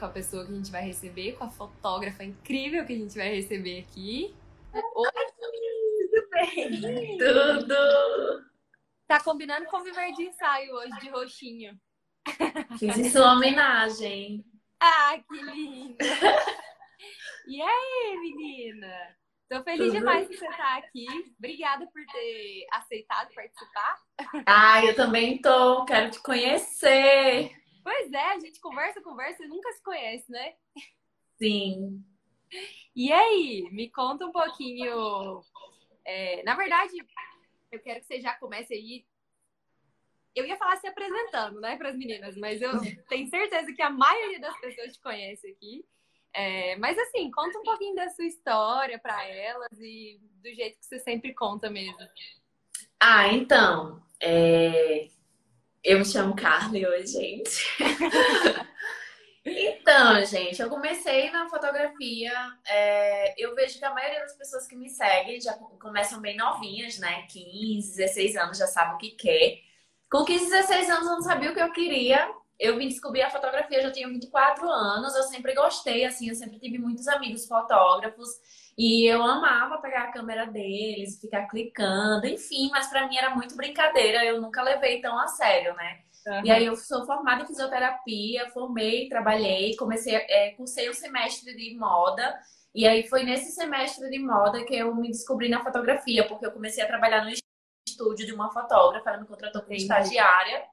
com a pessoa que a gente vai receber, com a fotógrafa incrível que a gente vai receber aqui. Oi, tudo bem? Tudo! Tá combinando com o viver de ensaio hoje de roxinho. Fiz em sua homenagem. Ah, que linda! E aí, menina? Tô feliz Tudo demais que você tá aqui. Obrigada por ter aceitado participar. Ah, eu também tô. Quero te conhecer. Pois é, a gente conversa, conversa e nunca se conhece, né? Sim. E aí, me conta um pouquinho. é, na verdade, eu quero que você já comece aí. Eu ia falar se apresentando, né, para as meninas, mas eu tenho certeza que a maioria das pessoas te conhece aqui. É, mas assim, conta um pouquinho da sua história para elas e do jeito que você sempre conta mesmo. Ah, então. é, Eu me chamo Carly hoje, gente. Então, gente, eu comecei na fotografia. é, Eu vejo que a maioria das pessoas que me seguem já começam bem novinhas, né? 15, 16 anos já sabem o que quer. Com 15, 16 anos eu não sabia o que eu queria. Eu vim descobrir a fotografia, eu já tinha 24 anos. Eu sempre gostei, assim, eu sempre tive muitos amigos fotógrafos. E eu amava pegar a câmera deles, ficar clicando, enfim, mas pra mim era muito brincadeira. Eu nunca levei tão a sério, né? E aí eu sou formada em fisioterapia, formei, trabalhei, comecei, é, cursei um semestre de moda. E aí foi nesse semestre de moda que eu me descobri na fotografia, porque eu comecei a trabalhar no estúdio de uma fotógrafa, ela me contratou como estagiária.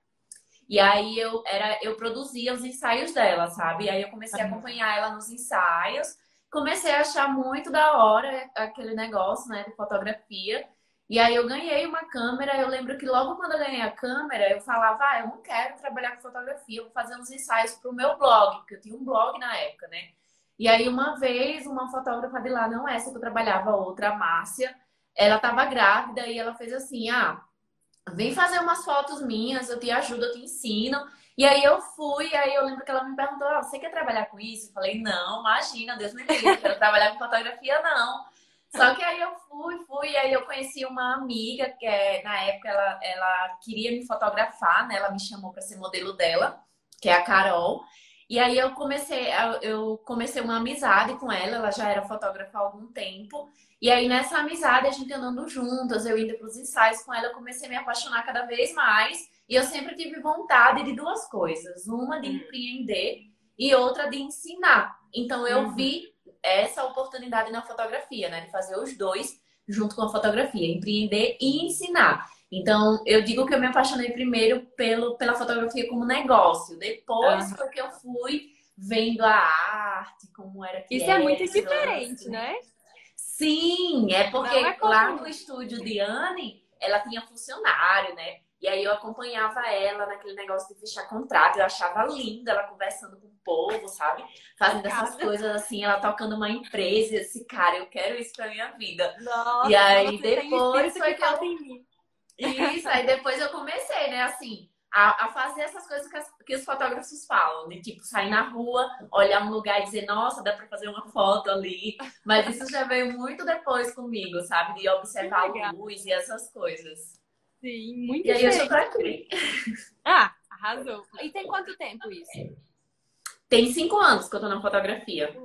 E aí eu era, eu produzia os ensaios dela, sabe? E aí eu comecei a acompanhar ela nos ensaios, comecei a achar muito da hora aquele negócio, né, de fotografia. E aí eu ganhei uma câmera, eu lembro que logo quando eu ganhei a câmera, eu falava, ah, eu não quero trabalhar com fotografia, eu vou fazer uns ensaios pro meu blog, porque eu tinha um blog na época, né? E aí uma vez, uma fotógrafa de lá, não essa que eu trabalhava, outra, a Márcia, ela tava grávida e ela fez assim, ah, vem fazer umas fotos minhas, eu te ajudo, eu te ensino. E aí eu fui, aí eu lembro que ela me perguntou, ah, você quer trabalhar com isso? Eu falei, não, imagina, Deus me livre, não quero trabalhar com fotografia, não. Só que aí eu fui, fui, aí eu conheci uma amiga que é, na época ela, ela queria me fotografar, né? Ela me chamou para ser modelo dela, que é a Carol. E aí eu comecei, eu comecei uma amizade com ela, ela já era fotógrafa há algum tempo. E aí nessa amizade, a gente andando juntas, eu indo para os ensaios com ela, eu comecei a me apaixonar cada vez mais. E eu sempre tive vontade de duas coisas, uma de Hum. empreender e outra de ensinar. Então eu Uhum. vi essa oportunidade na fotografia, né? De fazer os dois junto com a fotografia, empreender e ensinar. Então, eu digo que eu me apaixonei primeiro pelo, pela fotografia como negócio. Depois Aham. foi que eu fui vendo a arte, como era que Isso era, é muito diferente, né? Sim, é porque é lá no estúdio de Anne, ela tinha funcionário, né? E aí eu acompanhava ela naquele negócio de fechar contrato. Eu achava linda ela conversando com o povo, sabe? Fazendo essas coisas assim, ela tocando uma empresa. E esse cara, eu quero isso pra minha vida. Nossa, E aí, depois foi que que eu- em mim. Isso, aí depois eu comecei, né, assim, a, a fazer essas coisas que, as- que os fotógrafos falam, de tipo, sair na rua, olhar um lugar e dizer, nossa, dá pra fazer uma foto ali. Mas isso já veio muito depois comigo, sabe? De observar a luz e essas coisas. Sim, muito E aí eu sou pra. Ah, arrasou. E tem quanto tempo isso? Tem cinco anos que eu tô na fotografia.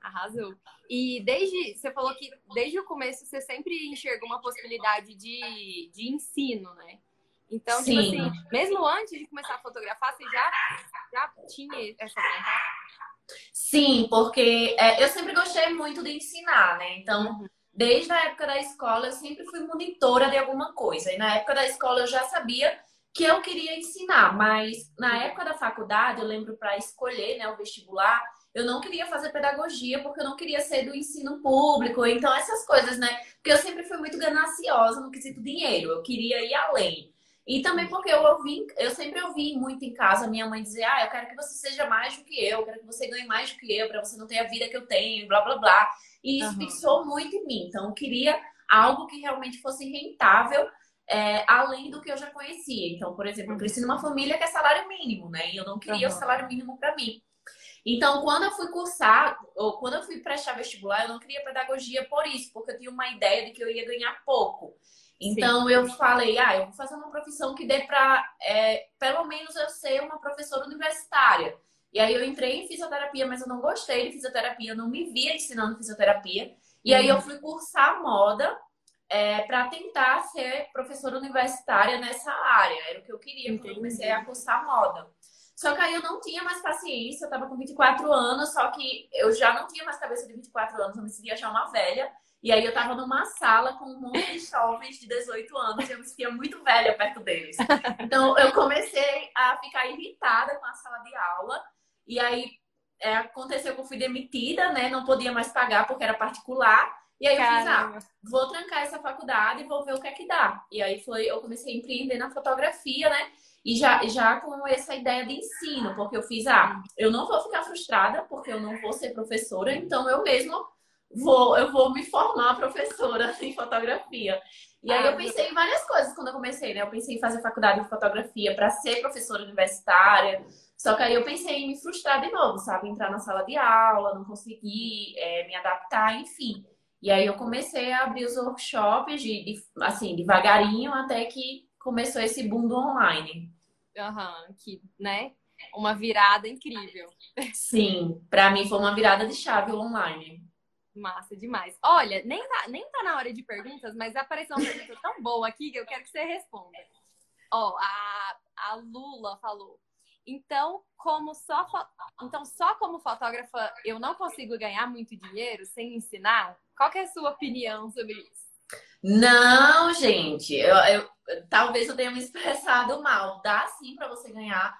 Arrasou. E desde, você falou que desde o começo você sempre enxergou uma possibilidade de, de ensino, né? Então, tipo Sim. assim, mesmo antes de começar a fotografar, você já, já tinha essa vontade? Sim, porque é, eu sempre gostei muito de ensinar, né? Então, desde a época da escola, eu sempre fui monitora de alguma coisa. E na época da escola, eu já sabia que eu queria ensinar, mas na época da faculdade, eu lembro para escolher né, o vestibular, eu não queria fazer pedagogia porque eu não queria ser do ensino público. Então, essas coisas, né? Porque eu sempre fui muito gananciosa no quesito dinheiro, eu queria ir além. E também porque eu ouvi, eu sempre ouvi muito em casa minha mãe dizer: Ah, eu quero que você seja mais do que eu, eu quero que você ganhe mais do que eu, para você não ter a vida que eu tenho, blá blá blá. E isso Aham. fixou muito em mim. Então, eu queria algo que realmente fosse rentável, é, além do que eu já conhecia. Então, por exemplo, eu cresci numa família que é salário mínimo, né? E eu não queria o Aham. salário mínimo para mim. Então, quando eu fui cursar, ou quando eu fui prestar vestibular, eu não queria pedagogia por isso, porque eu tinha uma ideia de que eu ia ganhar pouco. Então eu falei, ah, eu vou fazer uma profissão que dê para, pelo menos eu ser uma professora universitária. E aí eu entrei em fisioterapia, mas eu não gostei de fisioterapia, eu não me via ensinando fisioterapia. E aí eu uhum. fui cursar moda é, para tentar ser professora universitária nessa área. Era o que eu queria, quando eu comecei a cursar moda. Só que aí eu não tinha mais paciência, eu tava com 24 anos, só que eu já não tinha mais cabeça de 24 anos, eu me sentia já uma velha. E aí eu tava numa sala com um monte de jovens de 18 anos e eu me sentia muito velha perto deles. Então eu comecei a ficar irritada com a sala de aula. E aí é, aconteceu que eu fui demitida, né? Não podia mais pagar porque era particular. E aí eu Caramba. fiz, ah, vou trancar essa faculdade e vou ver o que é que dá. E aí foi, eu comecei a empreender na fotografia, né? E já, já com essa ideia de ensino, porque eu fiz, ah, eu não vou ficar frustrada, porque eu não vou ser professora, então eu mesmo vou, eu vou me formar professora em fotografia. E aí eu pensei em várias coisas quando eu comecei, né? Eu pensei em fazer faculdade de fotografia para ser professora universitária. Só que aí eu pensei em me frustrar de novo, sabe? Entrar na sala de aula, não conseguir é, me adaptar, enfim. E aí eu comecei a abrir os workshops de, de, assim, devagarinho até que começou esse boom do online. Aham, uhum, que, né? Uma virada incrível. Sim, para mim foi uma virada de chave online. Massa demais. Olha, nem tá, nem tá na hora de perguntas, mas apareceu uma pergunta tão boa aqui que eu quero que você responda. Ó, a, a Lula falou. Então, como só então só como fotógrafa eu não consigo ganhar muito dinheiro sem ensinar? Qual é a sua opinião sobre isso? Não, gente, eu, eu talvez eu tenha me expressado mal. Dá sim para você ganhar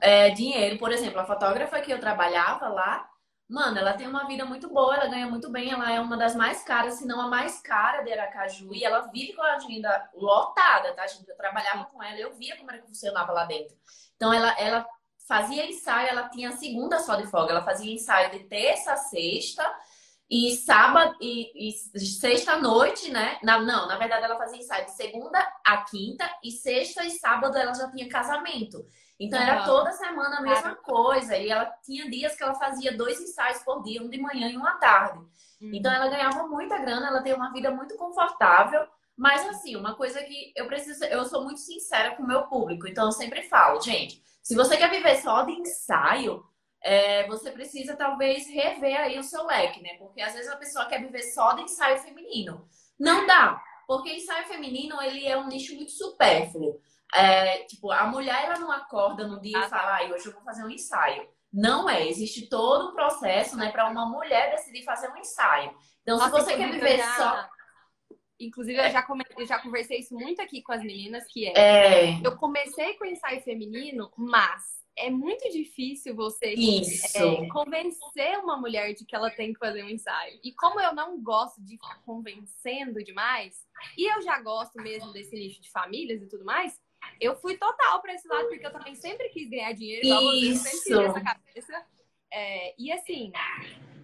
é, dinheiro. Por exemplo, a fotógrafa que eu trabalhava lá, Mano, ela tem uma vida muito boa, ela ganha muito bem, ela é uma das mais caras, se não a mais cara de Aracaju, e ela vive com a agenda lotada, tá, gente? Eu trabalhava com ela, eu via como era que funcionava lá dentro. Então, ela, ela fazia ensaio, ela tinha segunda só de folga, ela fazia ensaio de terça a sexta, e sábado e, e sexta noite, né? Na, não, na verdade ela fazia ensaio de segunda a quinta e sexta e sábado ela já tinha casamento. Então uhum. era toda semana a mesma coisa. E ela tinha dias que ela fazia dois ensaios por dia, um de manhã e um à tarde. Uhum. Então ela ganhava muita grana, ela tem uma vida muito confortável. Mas assim, uma coisa que eu preciso, eu sou muito sincera com o meu público, então eu sempre falo, gente, se você quer viver só de ensaio, é, você precisa talvez rever aí o seu leque, né? Porque às vezes a pessoa quer viver só de ensaio feminino. Não dá, porque ensaio feminino ele é um nicho muito supérfluo. É, tipo, a mulher ela não acorda no dia ah, e fala, ah, hoje eu vou fazer um ensaio. Não é, existe todo um processo, né, para uma mulher decidir fazer um ensaio. Então, Nossa, se você quer viver já... só Inclusive, eu já, come... eu já conversei isso muito aqui com as meninas, que é, é... Eu comecei com ensaio feminino, mas é muito difícil você é, convencer uma mulher de que ela tem que fazer um ensaio. E como eu não gosto de ficar convencendo demais, e eu já gosto mesmo desse nicho de famílias e tudo mais, eu fui total para esse lado, porque eu também sempre quis ganhar dinheiro, igual Isso. você, sempre essa cabeça. É, e assim,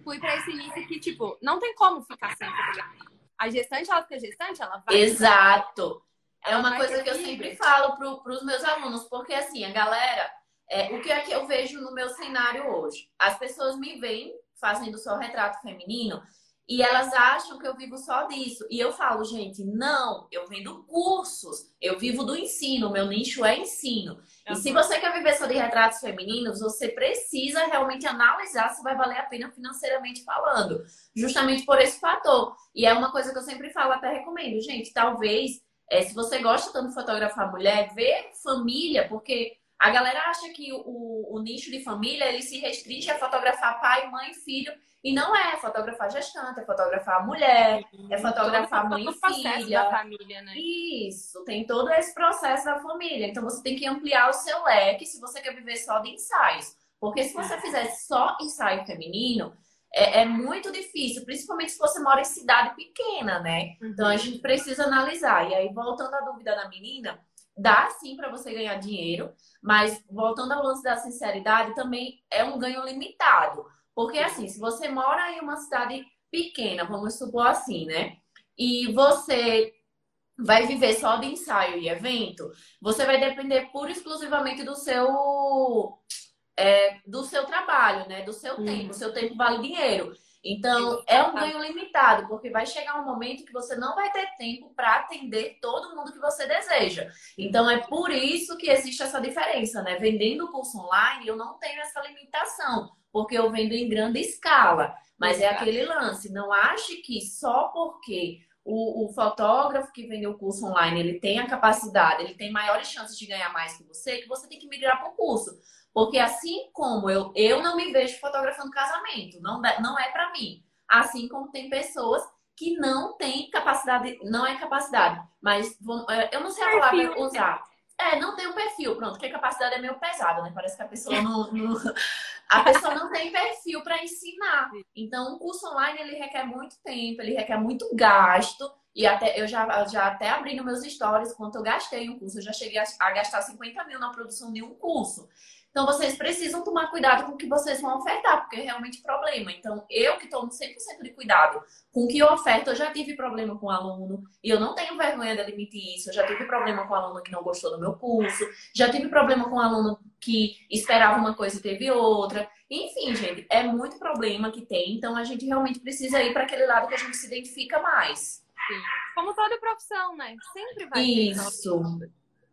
fui para esse nicho que, tipo, não tem como ficar sem fotografar. A gestante, ela fica gestante, ela vai. Exato. É uma coisa que eu sempre falo para os meus alunos, porque assim, a galera, é, o que é que eu vejo no meu cenário hoje? As pessoas me veem fazendo só retrato feminino e elas acham que eu vivo só disso. E eu falo, gente, não, eu vendo cursos, eu vivo do ensino, meu nicho é ensino. Uhum. E se você quer viver só de retratos femininos, você precisa realmente analisar se vai valer a pena financeiramente falando. Justamente por esse fator. E é uma coisa que eu sempre falo, até recomendo, gente, talvez, é, se você gosta tanto de fotografar mulher, ver família, porque a galera acha que o, o nicho de família ele se restringe a fotografar pai, mãe, filho e não é fotografar gestante, é fotografar mulher, é fotografar mãe e filha. Da família, né? Isso, tem todo esse processo da família. Então você tem que ampliar o seu leque se você quer viver só de ensaios. Porque se você fizer só ensaio feminino, é, é, muito difícil, principalmente se você mora em cidade pequena, né? Então a gente precisa analisar. E aí, voltando à dúvida da menina, dá sim para você ganhar dinheiro, mas voltando ao lance da sinceridade, também é um ganho limitado. Porque assim, se você mora em uma cidade pequena, vamos supor assim, né? E você vai viver só de ensaio e evento, você vai depender pura e exclusivamente do seu é, do seu trabalho, né? Do seu tempo. O seu tempo vale dinheiro. Então, é um ganho limitado, porque vai chegar um momento que você não vai ter tempo para atender todo mundo que você deseja. Então, é por isso que existe essa diferença, né? Vendendo o curso online, eu não tenho essa limitação, porque eu vendo em grande escala. Mas é aquele lance, não ache que só porque o, o, fotógrafo que vende o curso online, ele tem a capacidade, ele tem maiores chances de ganhar mais que você, que você tem que migrar para o curso. Porque assim como eu, eu não me vejo fotografando casamento, não, não é para mim. Assim como tem pessoas que não têm capacidade, não é capacidade, mas é, eu não sei a palavra usar. É, não tem um perfil, pronto, porque a capacidade é meio pesada, né? Parece que a pessoa não, não a pessoa não tem perfil para ensinar. Então, o curso online ele requer muito tempo, ele requer muito gasto. E até eu já, já até abri nos meus stories quanto eu gastei em um curso. Eu já cheguei a, a gastar 50 mil na produção de um curso. Então, vocês precisam tomar cuidado com o que vocês vão ofertar, porque é realmente problema. Então, eu que tomo 100% de cuidado com o que eu oferto, eu já tive problema com o aluno, e eu não tenho vergonha de admitir isso. Eu já tive problema com o aluno que não gostou do meu curso, já tive problema com o aluno que esperava uma coisa e teve outra. Enfim, gente, é muito problema que tem. Então, a gente realmente precisa ir para aquele lado que a gente se identifica mais. Sim. Como toda profissão, né? Sempre vai Isso.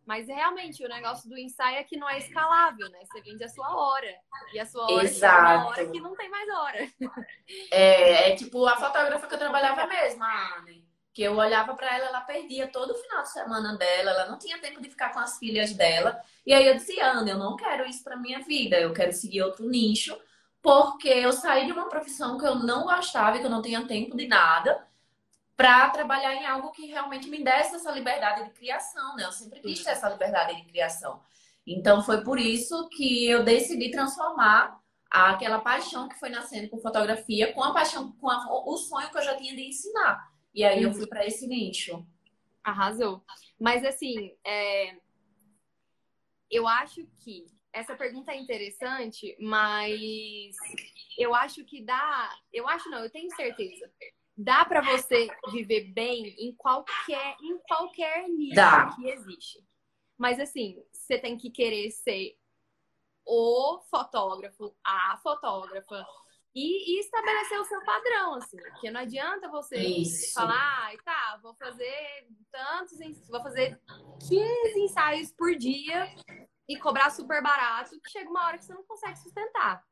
Mas realmente o negócio do ensaio é que não é escalável, né? Você vende a sua hora. E a sua hora Exato. é uma hora que não tem mais hora. É, é tipo a fotógrafa que eu trabalhava mesmo, a Anne. Que eu olhava para ela, ela perdia todo o final de semana dela, ela não tinha tempo de ficar com as filhas dela. E aí eu disse, Ana, eu não quero isso para minha vida, eu quero seguir outro nicho, porque eu saí de uma profissão que eu não gostava e que eu não tinha tempo de nada para trabalhar em algo que realmente me desse essa liberdade de criação, né? Eu sempre quis ter essa liberdade de criação. Então foi por isso que eu decidi transformar aquela paixão que foi nascendo com fotografia com a paixão, com a, o sonho que eu já tinha de ensinar. E aí eu fui para esse nicho. Arrasou. Mas assim, é... eu acho que essa pergunta é interessante, mas eu acho que dá. Eu acho não, eu tenho certeza dá para você viver bem em qualquer, em qualquer nível dá. que existe. Mas assim, você tem que querer ser o fotógrafo, a fotógrafa, e, e, estabelecer o seu padrão, assim, porque não adianta você Isso. falar, ah, tá, vou fazer tantos, vou fazer 15 ensaios por dia e cobrar super barato, que chega uma hora que você não consegue sustentar.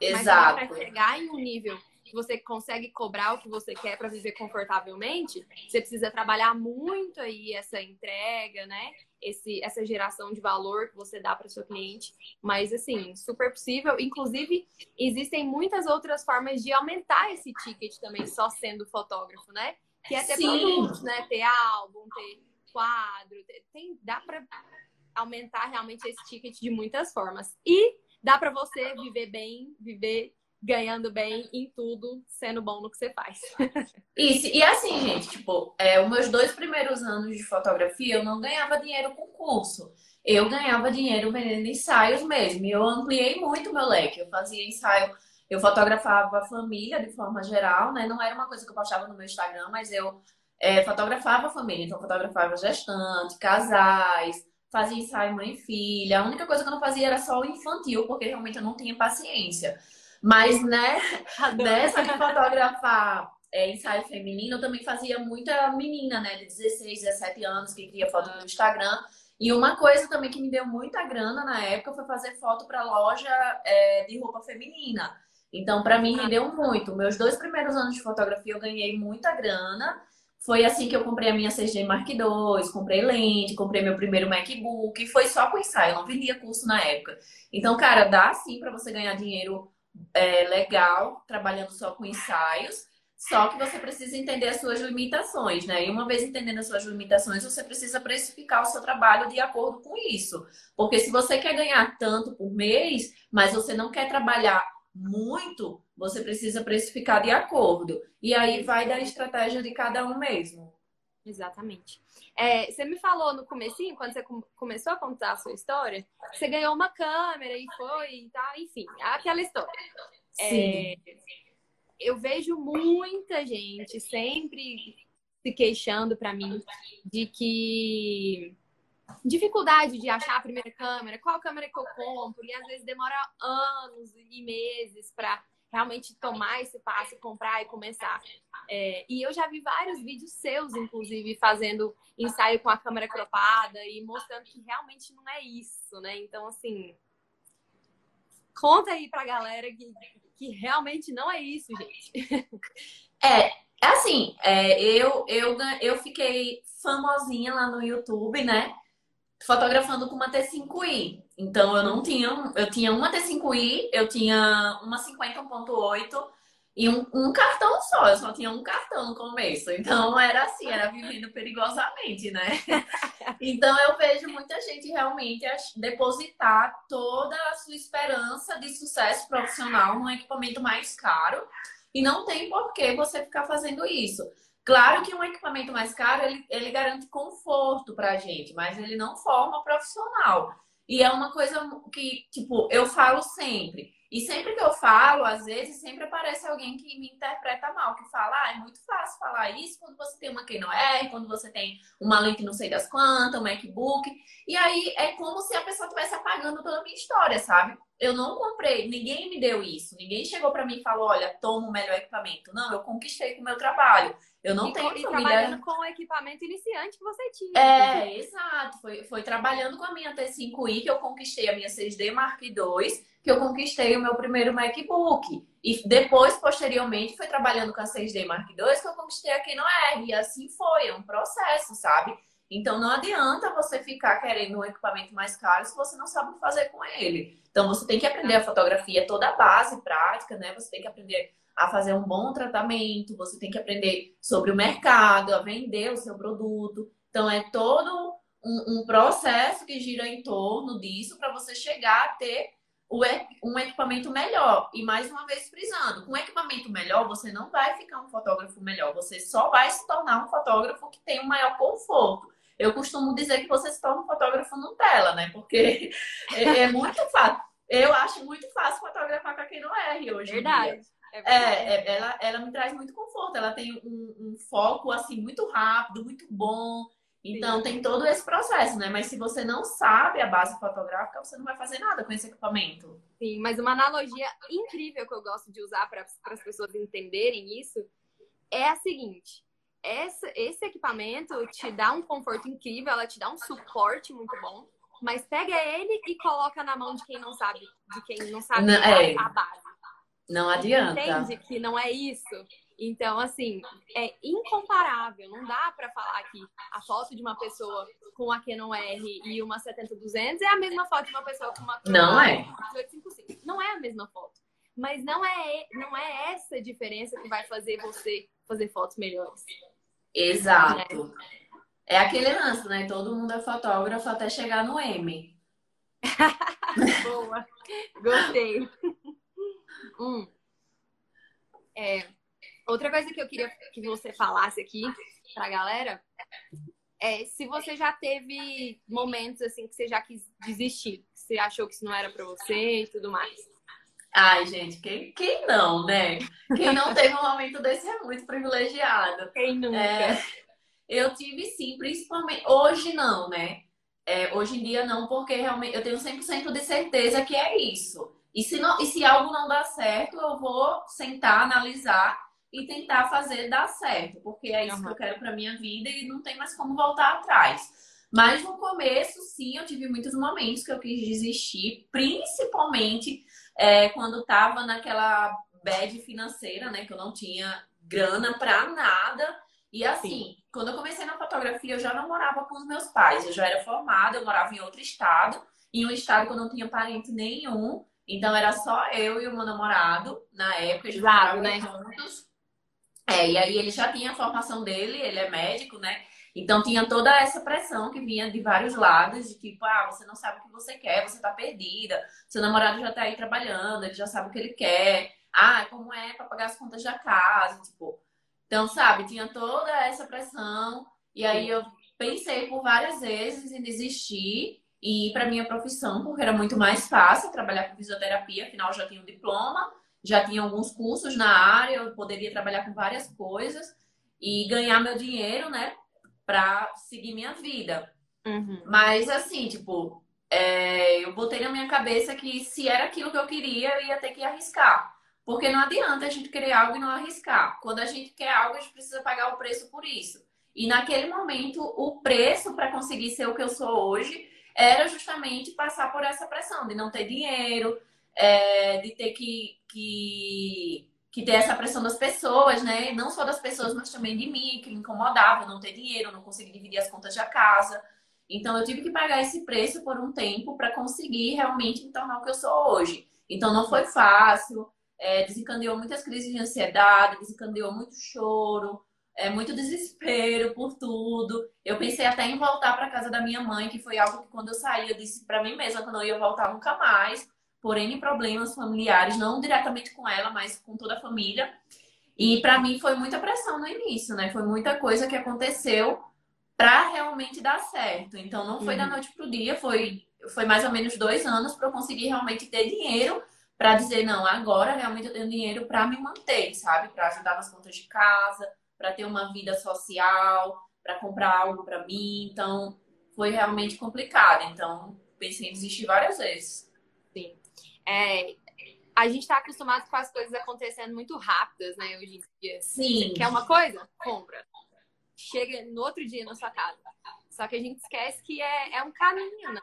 Exato. Mas para chegar em um nível que você consegue cobrar o que você quer para viver confortavelmente, você precisa trabalhar muito aí essa entrega, né? Esse, essa geração de valor que você dá para o seu cliente. Mas, assim, super possível. Inclusive, existem muitas outras formas de aumentar esse ticket também, só sendo fotógrafo, né? Que é ter Sim. produtos, né? Ter álbum, ter quadro. Tem, dá para aumentar realmente esse ticket de muitas formas. E dá para você viver bem, viver ganhando bem em tudo, sendo bom no que você faz. Isso, e assim, gente, tipo, é, os meus dois primeiros anos de fotografia, eu não ganhava dinheiro com curso. Eu ganhava dinheiro vendendo ensaios mesmo. E eu ampliei muito meu leque. Eu fazia ensaio, eu fotografava a família de forma geral, né? Não era uma coisa que eu postava no meu Instagram, mas eu é, fotografava a família. Então, fotografava gestante, casais, fazia ensaio mãe e filha. A única coisa que eu não fazia era só o infantil, porque realmente eu não tinha paciência. Mas, né, nessa de fotografar é, ensaio feminino, eu também fazia muita menina, né, de 16, 17 anos, que cria foto no Instagram. E uma coisa também que me deu muita grana na época foi fazer foto para loja é, de roupa feminina. Então, para mim, rendeu muito. Meus dois primeiros anos de fotografia, eu ganhei muita grana. Foi assim que eu comprei a minha 6D Mark II, comprei lente, comprei meu primeiro MacBook. E foi só com ensaio, eu não vendia curso na época. Então, cara, dá sim para você ganhar dinheiro é, legal, trabalhando só com ensaios, só que você precisa entender as suas limitações, né? E uma vez entendendo as suas limitações, você precisa precificar o seu trabalho de acordo com isso. Porque se você quer ganhar tanto por mês, mas você não quer trabalhar muito, você precisa precificar de acordo. E aí vai da estratégia de cada um mesmo. Exatamente. É, você me falou no comecinho, quando você começou a contar a sua história, você ganhou uma câmera e foi e tal, enfim, aquela história. É, eu vejo muita gente sempre se queixando para mim de que dificuldade de achar a primeira câmera, qual câmera que eu compro, e às vezes demora anos e meses para realmente tomar esse passo, comprar e começar. É, e eu já vi vários vídeos seus, inclusive, fazendo ensaio com a câmera cropada e mostrando que realmente não é isso, né? Então, assim, conta aí pra galera que, que realmente não é isso, gente. É, é assim, é, eu, eu, eu fiquei famosinha lá no YouTube, né? Fotografando com uma T5i. Então eu não tinha, eu tinha uma T5i, eu tinha uma 50.8 e um, um, cartão só. Eu só tinha um cartão no começo. Então era assim, era vivendo perigosamente, né? Então eu vejo muita gente realmente depositar toda a sua esperança de sucesso profissional num equipamento mais caro e não tem por que você ficar fazendo isso. Claro que um equipamento mais caro, ele, ele garante conforto pra gente, mas ele não forma profissional. E é uma coisa que, tipo, eu falo sempre. E sempre que eu falo, às vezes, sempre aparece alguém que me interpreta mal, que fala, ah, é muito fácil falar isso quando você tem uma Canon R, quando você tem uma lente não sei das quantas, um MacBook. E aí é como se a pessoa estivesse apagando toda a minha história, sabe? Eu não comprei, ninguém me deu isso. Ninguém chegou para mim e falou, olha, toma o melhor equipamento. Não, eu conquistei com o meu trabalho. Eu não e tenho e trabalhando com o equipamento iniciante que você tinha. É, exato. Foi, foi trabalhando com a minha T5i que eu conquistei a minha 6D Mark II que eu conquistei o meu primeiro MacBook. E depois, posteriormente, foi trabalhando com a 6D Mark II que eu conquistei aqui no R. E assim foi, é um processo, sabe? Então não adianta você ficar querendo um equipamento mais caro se você não sabe o que fazer com ele. Então você tem que aprender a fotografia, toda a base prática, né? Você tem que aprender a fazer um bom tratamento, você tem que aprender sobre o mercado, a vender o seu produto. Então é todo um, um processo que gira em torno disso para você chegar a ter um equipamento melhor. E mais uma vez frisando, com um equipamento melhor, você não vai ficar um fotógrafo melhor, você só vai se tornar um fotógrafo que tem um maior conforto. Eu costumo dizer que você se torna um fotógrafo Nutella, né? Porque é, é muito fácil. Eu acho muito fácil fotografar com a Canon R hoje. Verdade. É, é, é, ela, ela me traz muito conforto. Ela tem um, um foco assim muito rápido, muito bom. Então Sim. tem todo esse processo, né? Mas se você não sabe a base fotográfica, você não vai fazer nada com esse equipamento. Sim, mas uma analogia incrível que eu gosto de usar para as pessoas entenderem isso é a seguinte: essa, esse equipamento te dá um conforto incrível, ela te dá um suporte muito bom, mas pega ele e coloca na mão de quem não sabe, de quem não sabe não, é. a base. Não adianta. Entende que não é isso? Então, assim, é incomparável. Não dá para falar que a foto de uma pessoa com a Canon R e uma 70-200 é a mesma foto de uma pessoa com uma Não é. 855. Não é a mesma foto. Mas não é, não é essa diferença que vai fazer você fazer fotos melhores. Exato. É, é aquele lance, né? Todo mundo é fotógrafo até chegar no M. Boa. Gostei. Hum. É, Outra coisa que eu queria que você falasse aqui pra galera é se você já teve momentos assim que você já quis desistir, que você achou que isso não era para você e tudo mais. Ai, gente, quem, quem não, né? Quem não teve um momento desse é muito privilegiado. Quem nunca? É, eu tive sim, principalmente. Hoje não, né? É, hoje em dia não, porque realmente eu tenho 100% de certeza que é isso. E se, não, e se algo não dá certo, eu vou sentar, analisar e tentar fazer dar certo, porque é isso uhum. que eu quero para minha vida e não tem mais como voltar atrás. Mas no começo, sim, eu tive muitos momentos que eu quis desistir, principalmente é, quando estava naquela bad financeira, né? Que eu não tinha grana para nada. E assim, sim. quando eu comecei na fotografia, eu já não morava com os meus pais. Eu já era formada, eu morava em outro estado, em um estado que eu não tinha parente nenhum. Então era só eu e o meu namorado na época, Exato, né? juntos. É, e aí ele já tinha a formação dele, ele é médico, né? Então tinha toda essa pressão que vinha de vários lados, de tipo, ah, você não sabe o que você quer, você tá perdida, seu namorado já tá aí trabalhando, ele já sabe o que ele quer, ah, como é para pagar as contas da casa, tipo. Então, sabe, tinha toda essa pressão, e aí eu pensei por várias vezes em desistir e para minha profissão, porque era muito mais fácil trabalhar com fisioterapia, afinal já tinha um diploma, já tinha alguns cursos na área, eu poderia trabalhar com várias coisas e ganhar meu dinheiro, né, para seguir minha vida. Uhum. Mas assim, tipo, é, eu botei na minha cabeça que se era aquilo que eu queria, eu ia ter que arriscar. Porque não adianta a gente querer algo e não arriscar. Quando a gente quer algo, a gente precisa pagar o preço por isso. E naquele momento, o preço para conseguir ser o que eu sou hoje era justamente passar por essa pressão de não ter dinheiro, é, de ter que, que, que, ter essa pressão das pessoas, né? Não só das pessoas, mas também de mim, que me incomodava não ter dinheiro, não conseguir dividir as contas da casa. Então, eu tive que pagar esse preço por um tempo para conseguir realmente me tornar o que eu sou hoje. Então, não foi fácil é, desencadeou muitas crises de ansiedade, desencadeou muito choro, é, muito desespero por tudo. Eu pensei até em voltar para casa da minha mãe, que foi algo que quando eu saí eu disse para mim mesma que eu não ia voltar nunca mais, por N problemas familiares, não diretamente com ela, mas com toda a família. E para mim foi muita pressão no início, né? Foi muita coisa que aconteceu para realmente dar certo. Então não foi uhum. da noite pro dia, foi foi mais ou menos dois anos para eu conseguir realmente ter dinheiro para dizer, não, agora realmente eu tenho dinheiro para me manter, sabe? Para ajudar nas contas de casa, para ter uma vida social, para comprar algo para mim. Então, foi realmente complicado. Então, pensei em desistir várias vezes. Sim. É, a gente está acostumado com as coisas acontecendo muito rápidas, né, hoje em dia. Sim. Você quer uma coisa? Compra. Chega no outro dia na sua casa. Só que a gente esquece que é, é um caminho, né?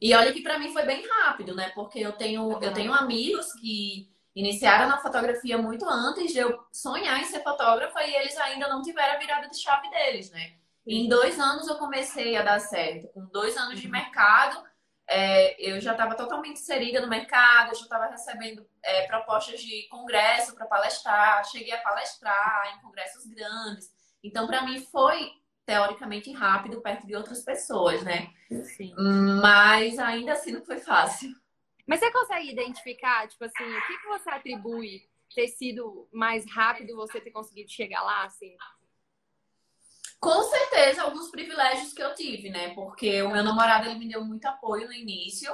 E olha que para mim foi bem rápido, né? Porque eu tenho, eu tenho amigos que iniciaram na fotografia muito antes de eu sonhar em ser fotógrafa e eles ainda não tiveram a virada de chave deles, né? E em dois anos eu comecei a dar certo. Com dois anos de mercado, é, eu já estava totalmente inserida no mercado, eu já estava recebendo é, propostas de congresso para palestrar, cheguei a palestrar em congressos grandes. Então, para mim, foi teoricamente rápido perto de outras pessoas, né? Sim. Mas ainda assim não foi fácil. Mas você consegue identificar, tipo assim, o que, que você atribui ter sido mais rápido você ter conseguido chegar lá, assim? Com certeza, alguns privilégios que eu tive, né? Porque o meu namorado ele me deu muito apoio no início.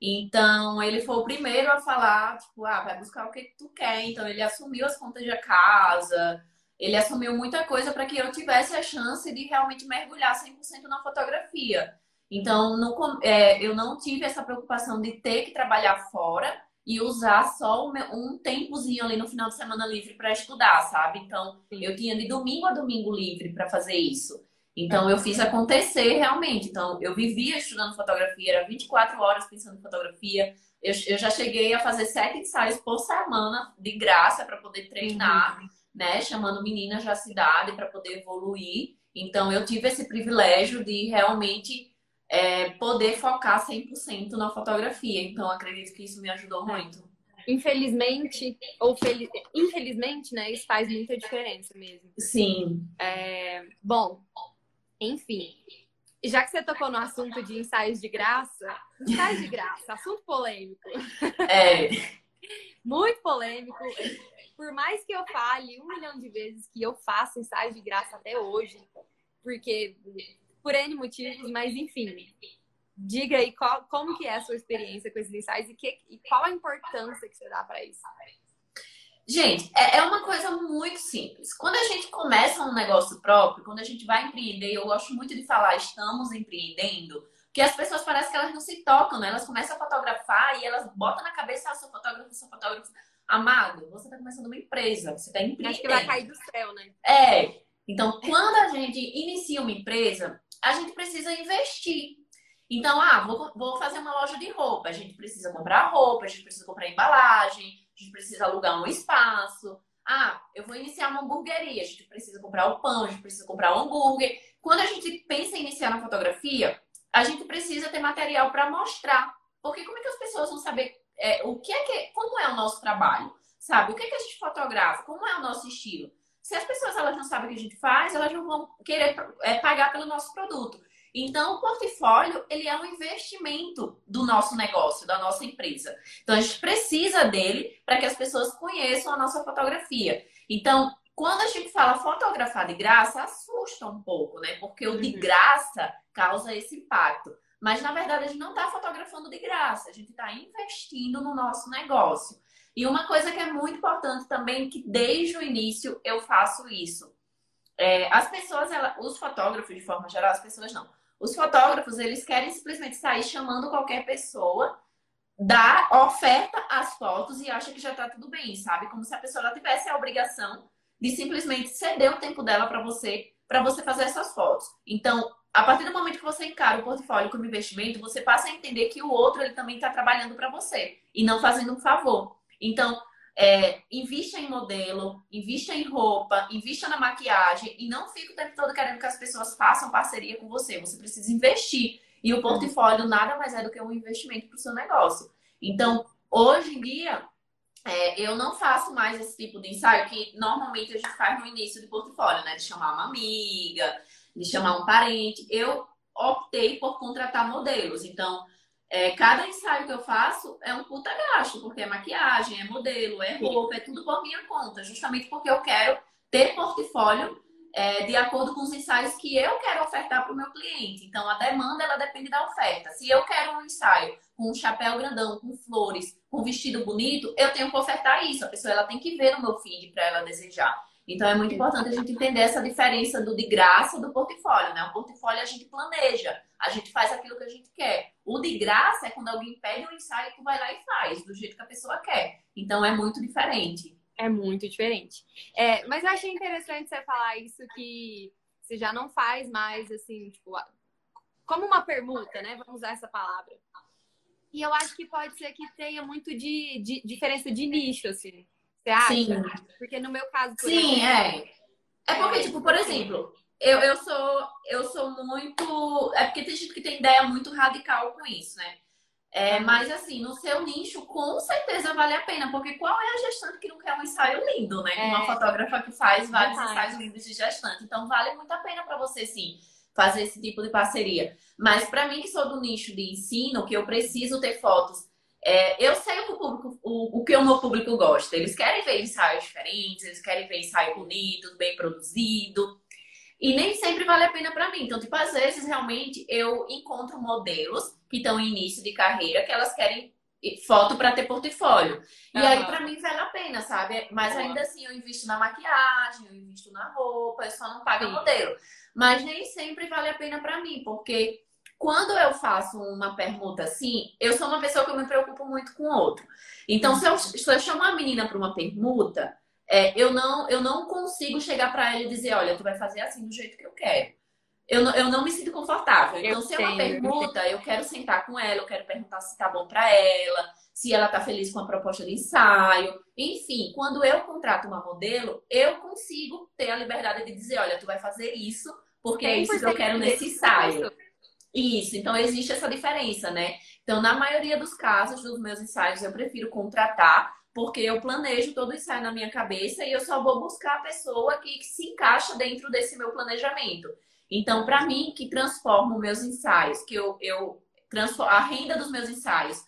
Então, ele foi o primeiro a falar, tipo, ah, vai buscar o que tu quer. Então, ele assumiu as contas da casa, ele assumiu muita coisa para que eu tivesse a chance de realmente mergulhar 100% na fotografia. Então, no, é, eu não tive essa preocupação de ter que trabalhar fora e usar só um tempozinho ali no final de semana livre para estudar, sabe? Então, eu tinha de domingo a domingo livre para fazer isso. Então, eu fiz acontecer realmente. Então, eu vivia estudando fotografia, era 24 horas pensando em fotografia. Eu, eu já cheguei a fazer sete ensaios por semana de graça para poder treinar. Uhum né, chamando meninas da cidade para poder evoluir. Então, eu tive esse privilégio de realmente é, poder focar 100% na fotografia. Então, acredito que isso me ajudou muito. Infelizmente, ou fel... infelizmente, né, isso faz muita diferença mesmo. Sim. É... Bom, enfim, já que você tocou no assunto de ensaios de graça, ensaios de graça, assunto polêmico. É. Muito polêmico por mais que eu fale um milhão de vezes que eu faço ensaios de graça até hoje, porque por N motivos, mas enfim, diga aí qual, como que é a sua experiência com esses ensaios e, que, e qual a importância que você dá para isso. Gente, é, é uma coisa muito simples. Quando a gente começa um negócio próprio, quando a gente vai empreender, eu gosto muito de falar estamos empreendendo, porque as pessoas parecem que elas não se tocam, né? Elas começam a fotografar e elas botam na cabeça, ah, sou fotógrafo, sou fotógrafo. Amado, você está começando uma empresa, você está empreendendo. Acho que vai cair do céu, né? É. Então, quando a gente inicia uma empresa, a gente precisa investir. Então, ah, vou, vou fazer uma loja de roupa. A gente precisa comprar roupa, a gente precisa comprar embalagem, a gente precisa alugar um espaço. Ah, eu vou iniciar uma hamburgueria, a gente precisa comprar o pão, a gente precisa comprar o hambúrguer. Quando a gente pensa em iniciar na fotografia, a gente precisa ter material para mostrar. Porque como é que as pessoas vão saber é, o que é que, como é o nosso trabalho, sabe? O que é que a gente fotografa? Como é o nosso estilo? Se as pessoas elas não sabem o que a gente faz, elas não vão querer é, pagar pelo nosso produto. Então, o portfólio ele é um investimento do nosso negócio, da nossa empresa. Então, a gente precisa dele para que as pessoas conheçam a nossa fotografia. Então, quando a gente fala fotografar de graça, assusta um pouco, né? Porque o de uhum. graça causa esse impacto. Mas, na verdade, a gente não está fotografando de graça, a gente está investindo no nosso negócio. E uma coisa que é muito importante também, que desde o início eu faço isso. É, as pessoas, ela, os fotógrafos, de forma geral, as pessoas não. Os fotógrafos, eles querem simplesmente sair chamando qualquer pessoa dá, oferta as fotos e acha que já tá tudo bem, sabe? Como se a pessoa tivesse a obrigação de simplesmente ceder o tempo dela para você, para você fazer essas fotos. Então, a partir do momento que você encara o portfólio como investimento, você passa a entender que o outro ele também está trabalhando para você e não fazendo um favor. Então, é, invista em modelo, invista em roupa, invista na maquiagem e não fique o tempo todo querendo que as pessoas façam parceria com você. Você precisa investir. E o portfólio nada mais é do que um investimento para o seu negócio. Então, hoje em dia, é, eu não faço mais esse tipo de ensaio que normalmente a gente faz no início de portfólio, né? De chamar uma amiga, de chamar um parente. Eu optei por contratar modelos. Então, é, cada ensaio que eu faço é um puta gasto, porque é maquiagem, é modelo, é roupa, é tudo por minha conta, justamente porque eu quero ter portfólio é, de acordo com os ensaios que eu quero ofertar para o meu cliente. Então, a demanda ela depende da oferta. Se eu quero um ensaio com um chapéu grandão, com flores, com um vestido bonito, eu tenho que ofertar isso. A pessoa ela tem que ver no meu feed para ela desejar. Então é muito importante a gente entender essa diferença do de graça do portfólio, né? O portfólio a gente planeja, a gente faz aquilo que a gente quer. O de graça é quando alguém pede um ensaio e tu vai lá e faz, do jeito que a pessoa quer. Então é muito diferente. É muito diferente. É, mas eu achei interessante você falar isso que você já não faz mais assim, tipo, como uma permuta, né? Vamos usar essa palavra. E eu acho que pode ser que tenha muito de, de diferença de nicho, assim. Você acha? Sim. Porque no meu caso. Sim, exemplo, é. É porque, tipo, por exemplo, eu, eu sou eu sou muito. É porque tem gente que tem ideia muito radical com isso, né? É, mas assim, no seu nicho, com certeza vale a pena, porque qual é a gestante que não quer um ensaio lindo, né? É. Uma fotógrafa que faz vários ensaios lindos de gestante. Então vale muito a pena para você sim fazer esse tipo de parceria. Mas para mim que sou do nicho de ensino, que eu preciso ter fotos é, eu sei o que o, público, o, o, que o meu público gosta. Eles querem ver ensaios diferentes, eles querem ver ensaio bonito, bem produzido. E nem sempre vale a pena para mim. Então, tipo, às vezes realmente eu encontro modelos que estão em início de carreira que elas querem foto para ter portfólio. E uhum. aí, para mim, vale a pena, sabe? Mas ainda assim, eu invisto na maquiagem, eu invisto na roupa, eu só não pago o modelo. Mas nem sempre vale a pena para mim, porque quando eu faço uma permuta assim, eu sou uma pessoa que eu me preocupo muito com o outro. Então, se eu, se eu chamo uma menina para uma permuta, é, eu, não, eu não consigo chegar para ela e dizer, olha, tu vai fazer assim do jeito que eu quero. Eu não, eu não me sinto confortável. Então, eu se é uma permuta, eu quero sentar com ela, eu quero perguntar se tá bom para ela, se ela tá feliz com a proposta de ensaio. Enfim, quando eu contrato uma modelo, eu consigo ter a liberdade de dizer, olha, tu vai fazer isso, porque é isso que eu quero nesse ensaio. Isso, então existe essa diferença, né? Então, na maioria dos casos dos meus ensaios, eu prefiro contratar, porque eu planejo todo o ensaio na minha cabeça e eu só vou buscar a pessoa que, se encaixa dentro desse meu planejamento. Então, para mim, que transformo meus ensaios, que eu, eu transformo a renda dos meus ensaios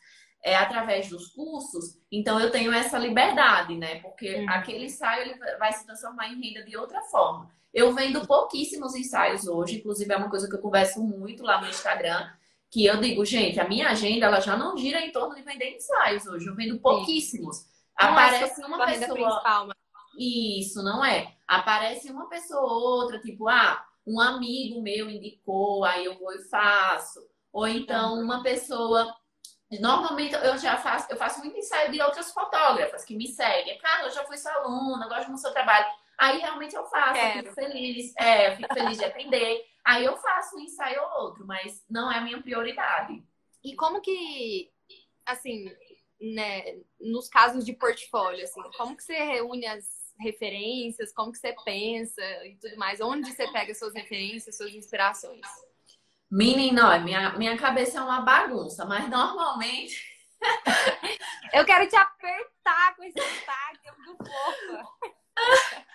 é através dos cursos, então eu tenho essa liberdade, né? Porque uhum. aquele ensaio ele vai se transformar em renda de outra forma. Eu vendo pouquíssimos ensaios hoje, inclusive é uma coisa que eu converso muito lá no Instagram, que eu digo, gente, a minha agenda ela já não gira em torno de vender ensaios hoje. Eu vendo pouquíssimos. Sim. Aparece uma pessoa. Isso, não é? Aparece uma pessoa ou outra, tipo, ah, um amigo meu indicou, aí eu vou e faço. Ou então uma pessoa. Normalmente eu já faço, eu faço muito ensaio de outras fotógrafas que me seguem. Cara, eu já fui sua aluna, gosto do seu trabalho. Aí realmente eu faço, Quero. eu fico feliz, é, fico feliz de aprender. Aí eu faço um ensaio ou outro, mas não é a minha prioridade. E como que, assim, né, nos casos de portfólio, assim, como que você reúne as referências, como que você pensa e tudo mais? Onde você pega suas referências, suas inspirações? Menina, minha, minha cabeça é uma bagunça, mas normalmente. eu quero te apertar com esse eu fico fofa.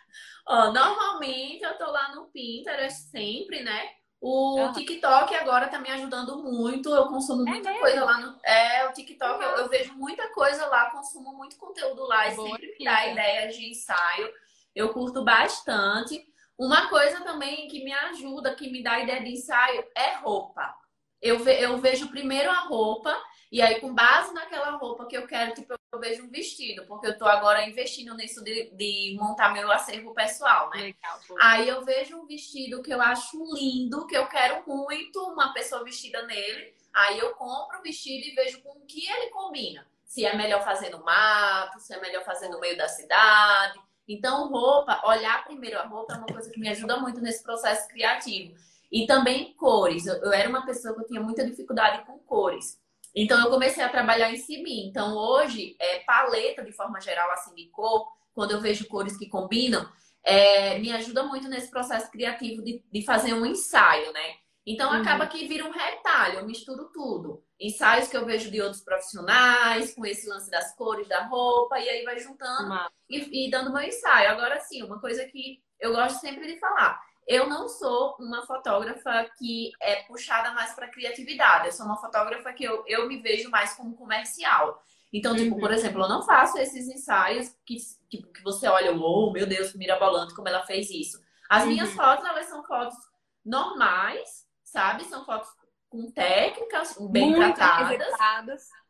Ó, normalmente eu tô lá no Pinterest sempre, né? O uhum. TikTok agora tá me ajudando muito. Eu consumo é muita é coisa lá no. É, o TikTok, eu, eu, vejo muita coisa lá, consumo muito conteúdo lá e Boa sempre me dá ideias de ensaio. Eu curto bastante. Uma coisa também que me ajuda, que me dá ideia de ensaio, é roupa. Eu, ve, eu vejo primeiro a roupa e aí, com base naquela roupa que eu quero, tipo, eu vejo um vestido, porque eu tô agora investindo nisso de, de montar meu acervo pessoal, né? Legal, aí eu vejo um vestido que eu acho lindo, que eu quero muito uma pessoa vestida nele. Aí eu compro o vestido e vejo com o que ele combina. Se é melhor fazer no mato, se é melhor fazer no meio da cidade. Então, roupa, olhar primeiro a roupa é uma coisa que me ajuda muito nesse processo criativo. E também cores. Eu, eu era uma pessoa que tinha muita dificuldade com cores. Então, eu comecei a trabalhar em cima. Então, hoje, é paleta de forma geral, assim, de cor, quando eu vejo cores que combinam, é, me ajuda muito nesse processo criativo de, de fazer um ensaio, né? Então uhum. acaba que vira um retalho, eu misturo tudo. Ensaios que eu vejo de outros profissionais, com esse lance das cores da roupa, e aí vai juntando e, e, dando meu ensaio. Agora sim, uma coisa que eu gosto sempre de falar. Eu não sou uma fotógrafa que é puxada mais para criatividade. Eu sou uma fotógrafa que eu, eu me vejo mais como comercial. Então, tipo, uhum. por exemplo, eu não faço esses ensaios que, tipo, que você olha, oh, meu Deus, que mirabolante como ela fez isso. As uhum. minhas fotos, elas são fotos normais, sabe? São fotos com técnicas bem Muito tratadas.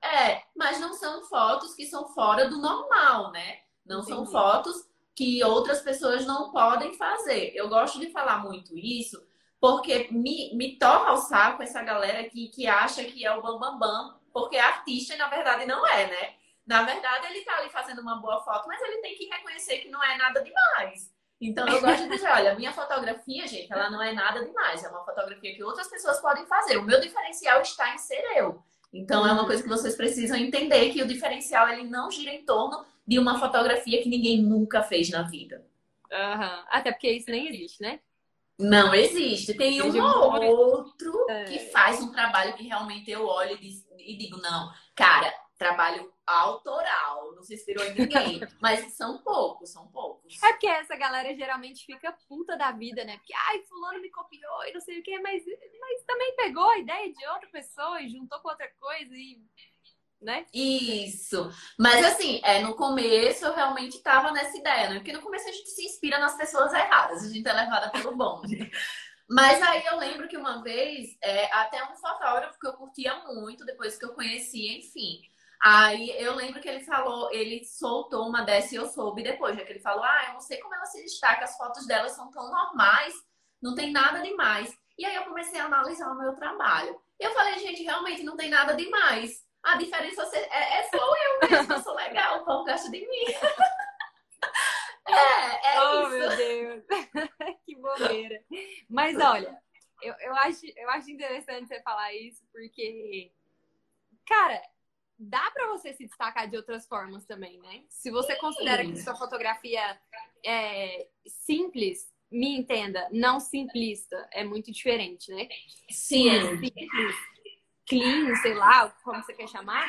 É, mas não são fotos que são fora do normal, né? Não Entendi. são fotos que outras pessoas não podem fazer. Eu gosto de falar muito isso porque me, me torna o saco essa galera que, que acha que é o bambambam, bam, bam, porque artista, na verdade, não é, né? Na verdade, ele tá ali fazendo uma boa foto, mas ele tem que reconhecer que não é nada demais. Então, eu gosto de dizer, olha, minha fotografia, gente, ela não é nada demais. É uma fotografia que outras pessoas podem fazer. O meu diferencial está em ser eu. Então, é uma coisa que vocês precisam entender que o diferencial, ele não gira em torno de uma fotografia que ninguém nunca fez na vida. Uhum. Até porque isso nem existe, né? Não existe. Tem um ou outro é. que faz um trabalho que realmente eu olho e digo, não, cara, trabalho autoral, não se inspirou em ninguém. mas são poucos, são poucos. É porque essa galera geralmente fica puta da vida, né? Porque, ai, fulano me copiou e não sei o quê, mas, mas também pegou a ideia de outra pessoa e juntou com outra coisa e. Né? Isso. Mas assim, é, no começo eu realmente tava nessa ideia, né? Porque no começo a gente se inspira nas pessoas erradas, a gente é levada pelo bonde. Mas aí eu lembro que uma vez, é, até um fotógrafo que eu curtia muito, depois que eu conheci, enfim, Aí eu lembro que ele falou, ele soltou uma dessa e eu soube depois, já que ele falou, ah, eu não sei como ela se destaca, as fotos dela são tão normais, não tem nada demais. E aí eu comecei a analisar o meu trabalho. Eu falei, gente, realmente não tem nada demais. A diferença é, é sou eu mesmo, eu sou legal, o povo gosta de mim. é, é oh, isso. meu Deus. que bobeira. Mas olha, eu, eu, acho, eu acho interessante você falar isso, porque, cara, dá para você se destacar de outras formas também, né? Se você considera que sua fotografia é simples, me entenda, não simplista, é muito diferente, né? Sim. É simples, clean, sei lá, como você quer chamar,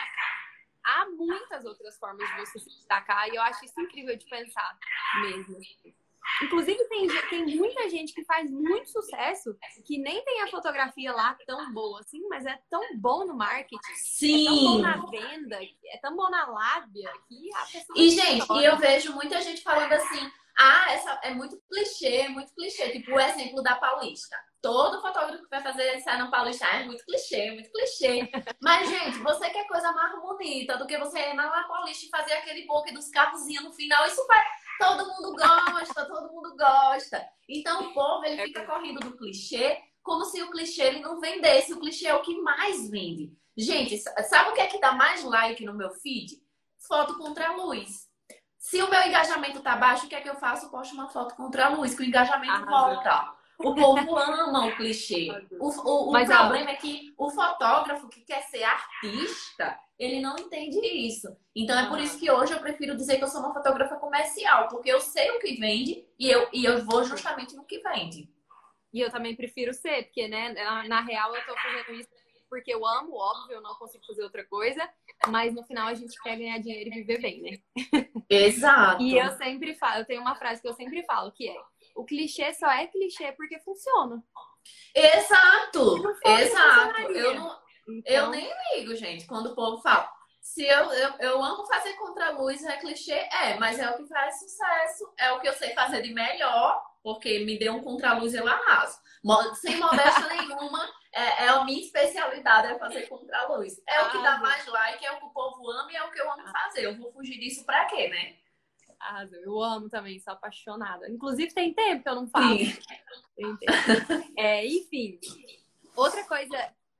há muitas outras formas de você se destacar e eu acho isso incrível de pensar mesmo. Inclusive, tem, tem muita gente que faz muito sucesso que nem tem a fotografia lá tão boa assim, mas é tão bom no marketing. Sim. É tão bom na venda, é tão bom na lábia que a pessoa. E, gente, e eu vejo muita gente falando assim. Ah, essa é muito clichê, é muito clichê. Tipo o exemplo da Paulista. Todo fotógrafo que vai fazer ensaio no Paulista ah, é muito clichê, é muito clichê. Mas, gente, você quer coisa mais bonita do que você ir na Paulista e fazer aquele book dos carrozinhos no final. Isso vai Todo mundo gosta, todo mundo gosta. Então o povo ele fica correndo do clichê como se o clichê ele não vendesse. O clichê é o que mais vende. Gente, sabe o que é que dá mais like no meu feed? Foto contra a luz. Se o meu engajamento tá baixo, o que é que eu faço? Eu posto uma foto contra a luz, que o engajamento volta. O povo ama o clichê. O, o, o problema é que o fotógrafo que quer ser artista, ele não entende isso. Então é por isso que hoje eu prefiro dizer que eu sou uma fotógrafa comercial, porque eu sei o que vende e eu, e eu vou justamente no que vende. E eu também prefiro ser, porque, né, na, na real eu tô fazendo isso porque eu amo, óbvio, eu não consigo fazer outra coisa, mas no final a gente quer ganhar dinheiro e viver bem, né? Exato. e eu sempre falo, eu tenho uma frase que eu sempre falo, que é o clichê só é clichê porque funciona. Exato, exato. Eu, não, então... eu nem ligo, gente, quando o povo fala. Se eu, eu, eu amo fazer contra-luz, é clichê? É, mas é o que faz sucesso, é o que eu sei fazer de melhor, porque me deu um contra-luz e eu arraso. Sem modéstia nenhuma, é, é, a minha especialidade é fazer contra-luz. É ah, o que dá mais like, é o que o povo ama e é o que eu amo fazer. Eu vou fugir disso pra quê, né? Arrasou. Eu amo também, sou apaixonada. Inclusive, tem tempo que eu não falo. É, enfim, outra coisa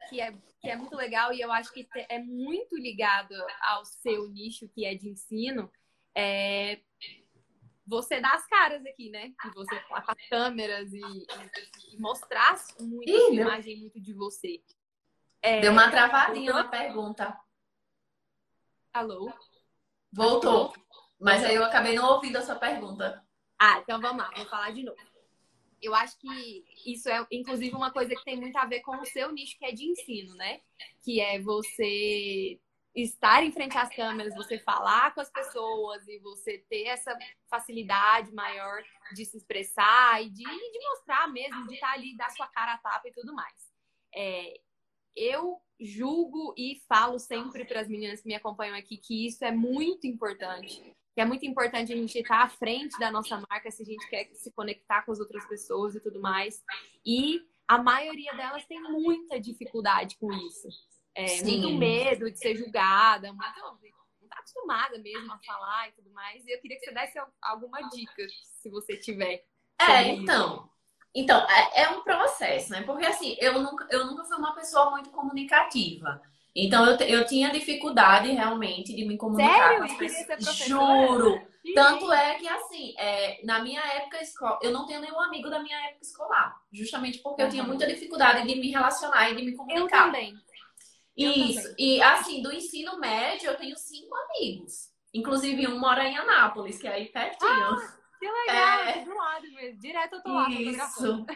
que é, que é muito legal e eu acho que é muito ligado ao seu nicho, que é de ensino, é você dar as caras aqui, né? E você falar com as câmeras e, e, mostrar muito Ih, imagem muito de você. É, deu uma travadinha na pergunta. Alô? Voltou. Mas aí eu acabei não ouvindo a sua pergunta. Ah, então vamos lá, vou falar de novo. Eu acho que isso é, inclusive, uma coisa que tem muito a ver com o seu nicho, que é de ensino, né? Que é você estar em frente às câmeras, você falar com as pessoas e você ter essa facilidade maior de se expressar e de, de mostrar mesmo, de estar ali, dar sua cara a tapa e tudo mais. É, eu julgo e falo sempre para as meninas que me acompanham aqui que isso é muito importante. Que é muito importante a gente estar à frente da nossa marca se a gente quer se conectar com as outras pessoas e tudo mais. E a maioria delas tem muita dificuldade com isso. É, muito medo de ser julgada, muito, não tá acostumada mesmo a falar e tudo mais. E eu queria que você desse alguma dica, se você tiver. É, então. Então, é, é, um processo, né? Porque assim, eu nunca, eu nunca fui uma pessoa muito comunicativa. Então, eu, eu tinha dificuldade realmente de me comunicar Sério? com as pessoas. Juro! Tanto é que, assim, é, na minha época escolar, eu não tenho nenhum amigo da minha época escolar. Justamente porque uhum. eu tinha muita dificuldade de me relacionar e de me comunicar. Eu também. Isso. E assim, do ensino médio eu tenho cinco amigos. Inclusive um mora em Anápolis, que é aí pertinho. Ah, que legal, é... do lado mesmo. Direto eu tô lá Isso.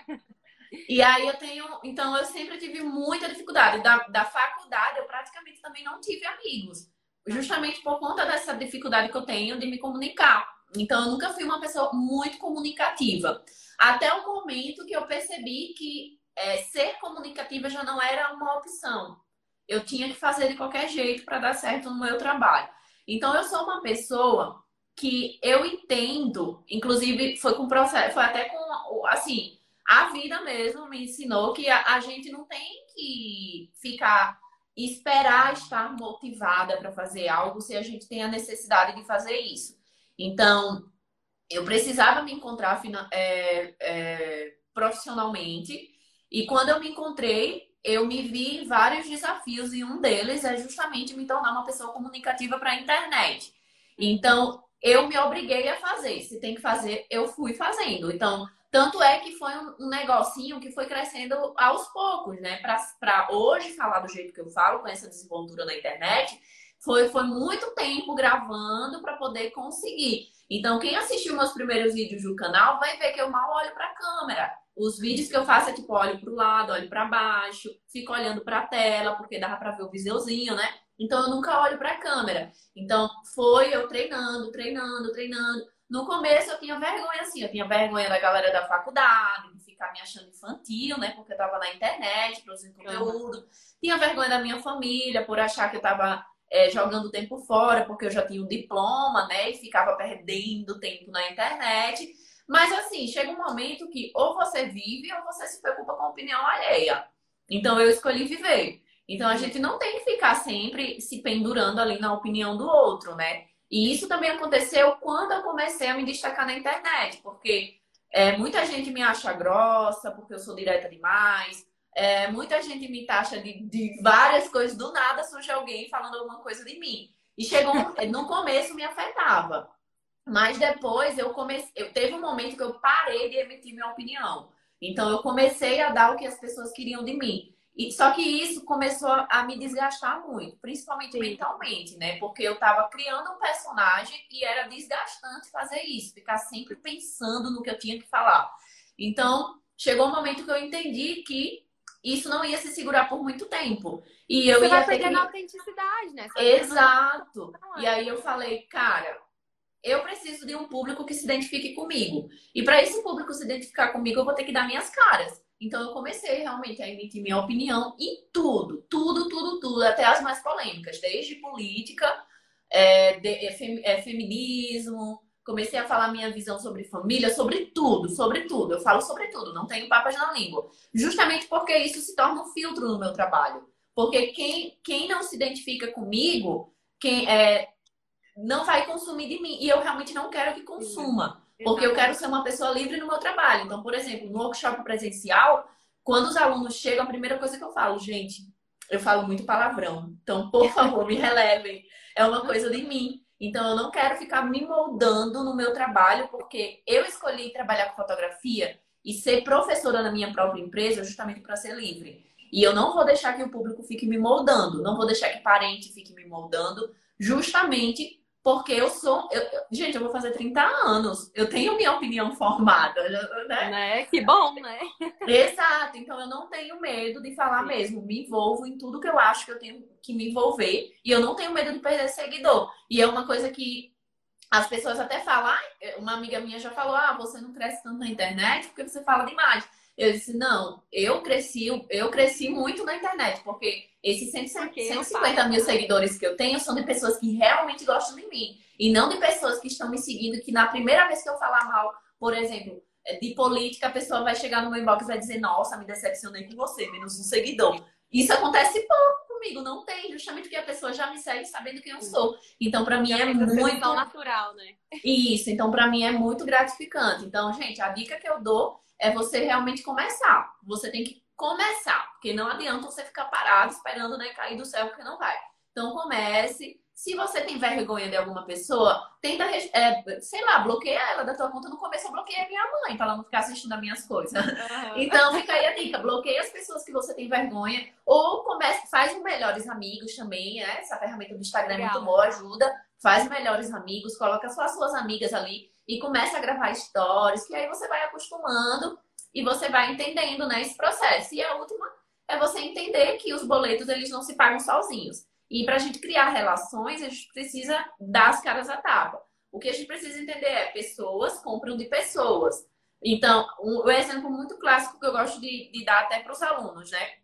E aí eu tenho. Então eu sempre tive muita dificuldade. Da, da faculdade eu praticamente também não tive amigos. Justamente por conta dessa dificuldade que eu tenho de me comunicar. Então eu nunca fui uma pessoa muito comunicativa. Até o momento que eu percebi que é, ser comunicativa já não era uma opção eu tinha que fazer de qualquer jeito para dar certo no meu trabalho. Então eu sou uma pessoa que eu entendo, inclusive foi com processo, foi até com assim, a vida mesmo me ensinou que a, a gente não tem que ficar esperar estar motivada para fazer algo se a gente tem a necessidade de fazer isso. Então, eu precisava me encontrar é, é, profissionalmente e quando eu me encontrei, eu me vi em vários desafios e um deles é justamente me tornar uma pessoa comunicativa para a internet. Então, eu me obriguei a fazer. Se tem que fazer, eu fui fazendo. Então, tanto é que foi um negocinho que foi crescendo aos poucos, né? Para hoje falar do jeito que eu falo, com essa desenvoltura na internet, foi, foi muito tempo gravando para poder conseguir. Então, quem assistiu meus primeiros vídeos do canal vai ver que eu mal olho para a câmera. Os vídeos que eu faço é tipo, olho para o lado, olho para baixo, fico olhando para a tela, porque dava para ver o viseuzinho, né? Então eu nunca olho para a câmera. Então foi eu treinando, treinando, treinando. No começo eu tinha vergonha assim, eu tinha vergonha da galera da faculdade, de ficar me achando infantil, né? Porque eu tava na internet, produzindo conteúdo. Uhum. Tinha vergonha da minha família por achar que eu tava é, jogando tempo fora, porque eu já tinha um diploma, né? E ficava perdendo tempo na internet. Mas assim, chega um momento que ou você vive ou você se preocupa com a opinião alheia. Então eu escolhi viver. Então a gente não tem que ficar sempre se pendurando ali na opinião do outro, né? E isso também aconteceu quando eu comecei a me destacar na internet, porque é, muita gente me acha grossa porque eu sou direta demais. É, muita gente me taxa de, de várias coisas. Do nada surge alguém falando alguma coisa de mim. E chegou no começo me afetava. Mas depois eu comecei, eu teve um momento que eu parei de emitir minha opinião. Então eu comecei a dar o que as pessoas queriam de mim. E só que isso começou a me desgastar muito, principalmente Sim. mentalmente, né? Porque eu tava criando um personagem e era desgastante fazer isso, ficar sempre pensando no que eu tinha que falar. Então, chegou um momento que eu entendi que isso não ia se segurar por muito tempo. E eu Você ia vai perdendo que... a autenticidade, né? Exato. E aí eu falei, cara, eu preciso de um público que se identifique comigo. E para esse público se identificar comigo, eu vou ter que dar minhas caras. Então eu comecei realmente a emitir minha opinião em tudo, tudo, tudo, tudo, até as mais polêmicas, desde política, é, de, é, fem, é, feminismo, comecei a falar minha visão sobre família, sobre tudo, sobre tudo. Eu falo sobre tudo, não tenho papas na língua. Justamente porque isso se torna um filtro no meu trabalho. Porque quem, quem não se identifica comigo, quem é, não vai consumir de mim. E eu realmente não quero que consuma. Porque eu quero ser uma pessoa livre no meu trabalho. Então, por exemplo, no workshop presencial, quando os alunos chegam, a primeira coisa que eu falo, gente, eu falo muito palavrão. Então, por favor, me relevem. É uma coisa de mim. Então, eu não quero ficar me moldando no meu trabalho, porque eu escolhi trabalhar com fotografia e ser professora na minha própria empresa justamente para ser livre. E eu não vou deixar que o público fique me moldando, não vou deixar que parente fique me moldando, justamente porque eu sou. Eu, gente, eu vou fazer 30 anos. Eu tenho minha opinião formada, né? né? Que bom, né? Exato. Então eu não tenho medo de falar mesmo. Me envolvo em tudo que eu acho que eu tenho que me envolver. E eu não tenho medo de perder seguidor. E é uma coisa que as pessoas até falam. Ah, uma amiga minha já falou: ah, você não cresce tanto na internet porque você fala demais. Eu disse, não, eu cresci, eu cresci muito na internet, porque esses 150 mil seguidores que eu tenho são de pessoas que realmente gostam de mim. E não de pessoas que estão me seguindo, que na primeira vez que eu falar mal, por exemplo, de política, a pessoa vai chegar no meu inbox e vai dizer, nossa, me decepcionei com você, menos um seguidor. Isso acontece pouco comigo, não tem, justamente porque a pessoa já me segue sabendo quem eu sou. Então, para mim é muito natural, né? Isso, então para mim é muito gratificante. Então, gente, a dica que eu dou é você realmente começar. Você tem que começar, porque não adianta você ficar parado esperando né, cair do céu, porque não vai. Então comece. Se você tem vergonha de alguma pessoa, tenta, é, sei lá, bloqueia ela da tua conta. No começo eu bloqueei a minha mãe, para ela não ficar assistindo as minhas coisas. Uhum. Então fica aí a dica, bloqueia as pessoas que você tem vergonha. Ou comece, faz os melhores amigos também, né? Essa ferramenta do Instagram Legal. é muito boa, ajuda. Faz melhores amigos, coloca só as suas amigas ali e começa a gravar stories, que aí você vai acostumando e você vai entendendo né, esse processo. E a última é você entender que os boletos eles não se pagam sozinhos. E para a gente criar relações, a gente precisa dar as caras à tapa. O que a gente precisa entender é pessoas compram de pessoas. Então, um, exemplo muito clássico que eu gosto de, de dar até para os alunos, né?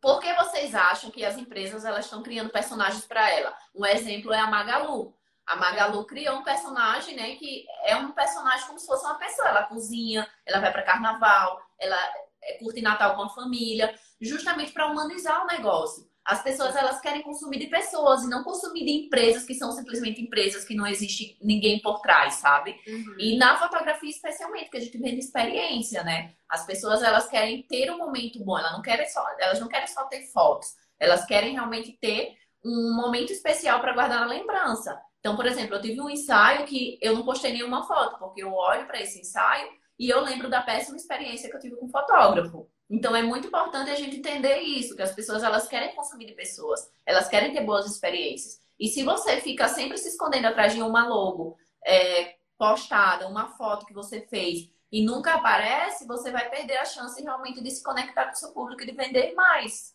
Por que vocês acham que as empresas elas estão criando personagens para ela? Um exemplo é a Magalu. A Magalu criou um personagem, né? Que é um personagem como se fosse uma pessoa. Ela cozinha, ela vai para carnaval, ela é, curte Natal com a família, justamente para humanizar o negócio. As pessoas elas querem consumir de pessoas e não consumir de empresas que são simplesmente empresas que não existe ninguém por trás, sabe? Uhum. E na fotografia especialmente, que a gente vende experiência, né? As pessoas elas querem ter um momento bom, elas não querem só, elas não querem só ter fotos, elas querem realmente ter um momento especial para guardar na lembrança. Então, por exemplo, eu tive um ensaio que eu não postei nenhuma foto, porque eu olho para esse ensaio e eu lembro da péssima experiência que eu tive com o fotógrafo. Então, é muito importante a gente entender isso, que as pessoas elas querem consumir de pessoas, elas querem ter boas experiências. E se você fica sempre se escondendo atrás de uma logo é, postada, uma foto que você fez e nunca aparece, você vai perder a chance realmente de se conectar com o seu público e de vender mais.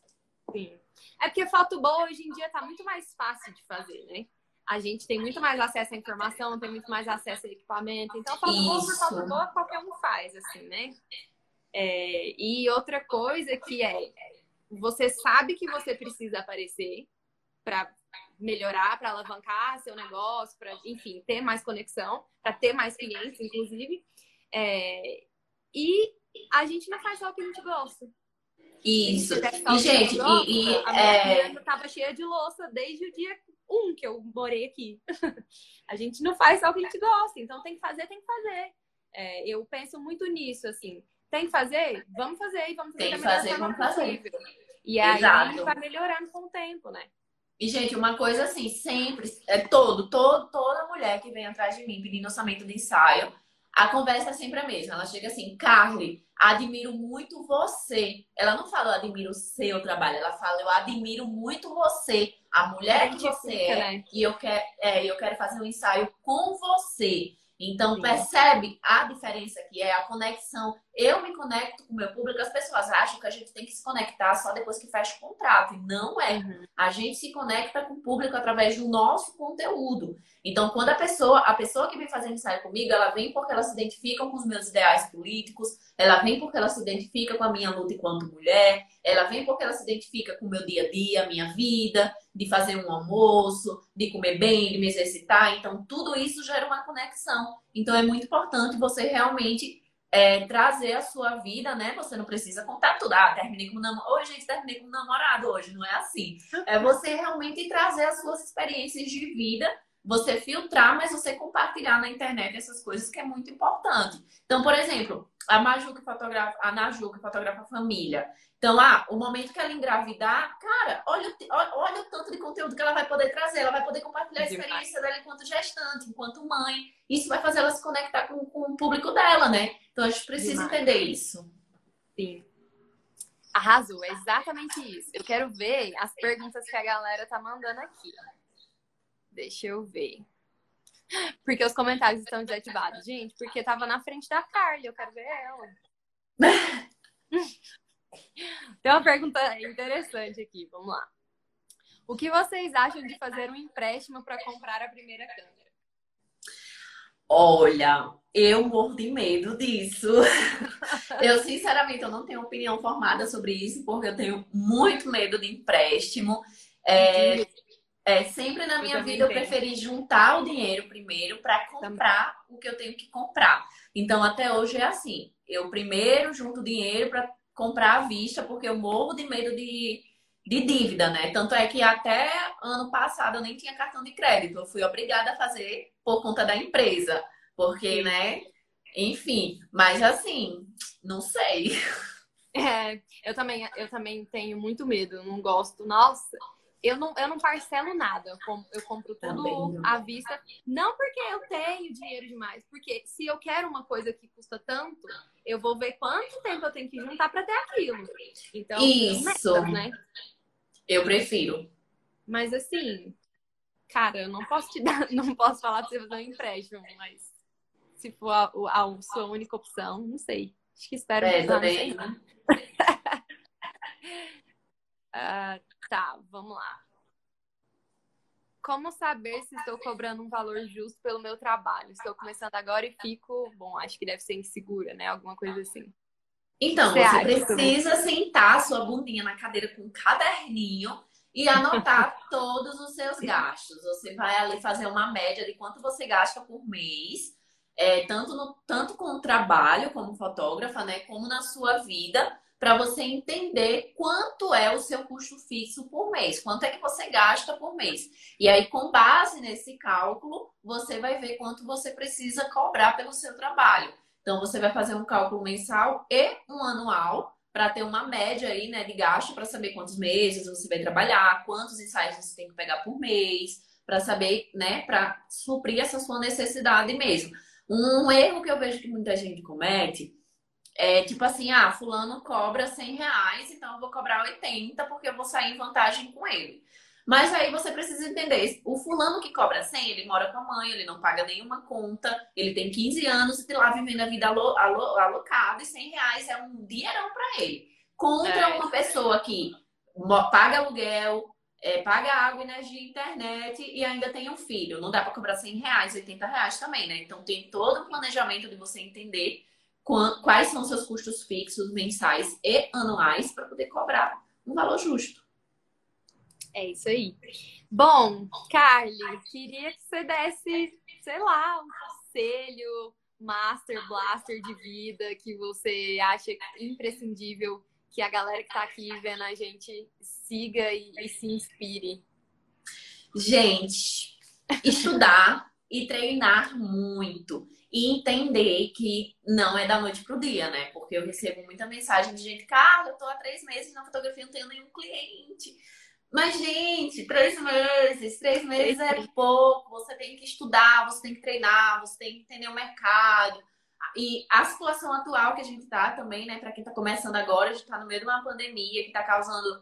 Sim. É porque foto boa hoje em dia está muito mais fácil de fazer, né? A gente tem muito mais acesso à informação, tem muito mais acesso a equipamento. Então, foto boa por foto boa, qualquer um faz, assim, né? É, e outra coisa que é, você sabe que você precisa aparecer para melhorar, para alavancar seu negócio, para, enfim, ter mais conexão, para ter mais clientes, inclusive. É, e a gente não faz só o que a gente gosta. Isso. E, gente, e, e, a minha é... tava cheia de louça desde o dia um que eu morei aqui. a gente não faz só o que a gente gosta, então tem que fazer, tem que fazer. É, eu penso muito nisso, assim. Tem que fazer? Vamos fazer e vamos fazer tem que fazer, vamos fazer. E aí Exato. vai melhorando com o tempo, né? E, gente, uma coisa assim, sempre, é todo, todo, toda mulher que vem atrás de mim pedindo orçamento de ensaio, a conversa é sempre a mesma. Ela chega assim, Carly, admiro muito você. Ela não fala, eu admiro o seu trabalho, ela fala, eu admiro muito você a mulher que você é, né? e eu quero, é, eu quero fazer um ensaio com você. Então, Sim. percebe a diferença que é a conexão. Eu me conecto com o meu público, as pessoas acham que a gente tem que se conectar só depois que fecha o contrato. E não é. Uhum. A gente se conecta com o público através do nosso conteúdo. Então, quando a pessoa, a pessoa que vem fazer ensaio comigo, ela vem porque ela se identifica com os meus ideais políticos, ela vem porque ela se identifica com a minha luta enquanto mulher, ela vem porque ela se identifica com o meu dia a dia, a minha vida, de fazer um almoço, de comer bem, de me exercitar. Então, tudo isso gera uma conexão. Então, é muito importante você realmente é, trazer a sua vida, né? Você não precisa contar tudo. Ah, terminei com namorado. Hoje, gente, terminei com namorado hoje. Não é assim. É você realmente trazer as suas experiências de vida você filtrar, mas você compartilhar na internet essas coisas que é muito importante. Então, por exemplo, a Maju que fotografa, a Naju que fotografa a família. Então, ah, o momento que ela engravidar, cara, olha, olha o tanto de conteúdo que ela vai poder trazer. Ela vai poder compartilhar a experiência dela enquanto gestante, enquanto mãe. Isso vai fazer ela se conectar com, com o público dela, né? Então, a gente precisa Demais. entender isso. Sim. Arrasou, é exatamente isso. Eu quero ver as perguntas que a galera tá mandando aqui. Deixa eu ver. Porque os comentários estão desativados. Gente, porque tava na frente da Carly, eu quero ver ela. Tem uma pergunta interessante aqui, vamos lá. O que vocês acham de fazer um empréstimo para comprar a primeira câmera? Olha, eu morro de medo disso. eu, sinceramente, eu não tenho opinião formada sobre isso, porque eu tenho muito medo de empréstimo. É, é, sempre na minha eu vida eu preferi juntar o dinheiro primeiro para comprar também. o que eu tenho que comprar. Então, até hoje é assim. Eu primeiro junto o dinheiro para comprar à vista, porque eu morro de medo de, de dívida, né? Tanto é que até ano passado eu nem tinha cartão de crédito. Eu fui obrigada a fazer por conta da empresa. Porque, né? Enfim, mas assim, não sei. É, eu também, eu também tenho muito medo, não gosto. Nossa, eu não, eu não parcelo nada, eu compro, eu compro tudo à vista. Não porque eu tenho dinheiro demais, porque se eu quero uma coisa que custa tanto, eu vou ver quanto tempo eu tenho que juntar para ter aquilo. Então, isso, né? Eu prefiro. Mas assim, cara, eu não posso te dar, não posso falar pra você fazer um empréstimo, mas se for a, a, a sua única opção, não sei. Acho que espero é, usar, também. Uh, tá, vamos lá. Como saber se estou cobrando um valor justo pelo meu trabalho? Estou começando agora e fico, bom, acho que deve ser insegura, né? Alguma coisa assim. Então, você, você precisa sentar sua bundinha na cadeira com um caderninho e anotar todos os seus gastos. Você vai ali fazer uma média de quanto você gasta por mês é, tanto, no, tanto com o trabalho como fotógrafa, né, como na sua vida, para você entender quanto é o seu custo fixo por mês, quanto é que você gasta por mês. E aí, com base nesse cálculo, você vai ver quanto você precisa cobrar pelo seu trabalho. Então, você vai fazer um cálculo mensal e um anual para ter uma média aí, né, de gasto para saber quantos meses você vai trabalhar, quantos ensaios você tem que pegar por mês, para saber, né, para suprir essa sua necessidade mesmo. Um erro que eu vejo que muita gente comete é tipo assim, ah, fulano cobra 100 reais, então eu vou cobrar 80 porque eu vou sair em vantagem com ele. Mas aí você precisa entender, o fulano que cobra 100, ele mora com a mãe, ele não paga nenhuma conta, ele tem 15 anos e tá lá vivendo a vida alo, alo, alocada e 100 reais é um dinheirão para ele. Contra é. uma pessoa que paga aluguel, é, paga água, energia, internet e ainda tem um filho. Não dá para cobrar 100 reais, 80 reais também, né? Então tem todo um planejamento de você entender quais são seus custos fixos mensais e anuais para poder cobrar um valor justo. É isso aí. Bom, Carly, queria que você desse, sei lá, um conselho, master, blaster de vida que você acha imprescindível que a galera que está aqui vendo a gente siga e, e se inspire? Gente, estudar e treinar muito. E entender que não é da noite pro dia, né? Porque eu recebo muita mensagem de gente, cara, eu tô há três meses na fotografia, não tenho nenhum cliente. Mas, gente, três meses, três meses é pouco. Você tem que estudar, você tem que treinar, você tem que entender o mercado. E a situação atual que a gente está também, né, para quem está começando agora, a gente está no meio de uma pandemia que está causando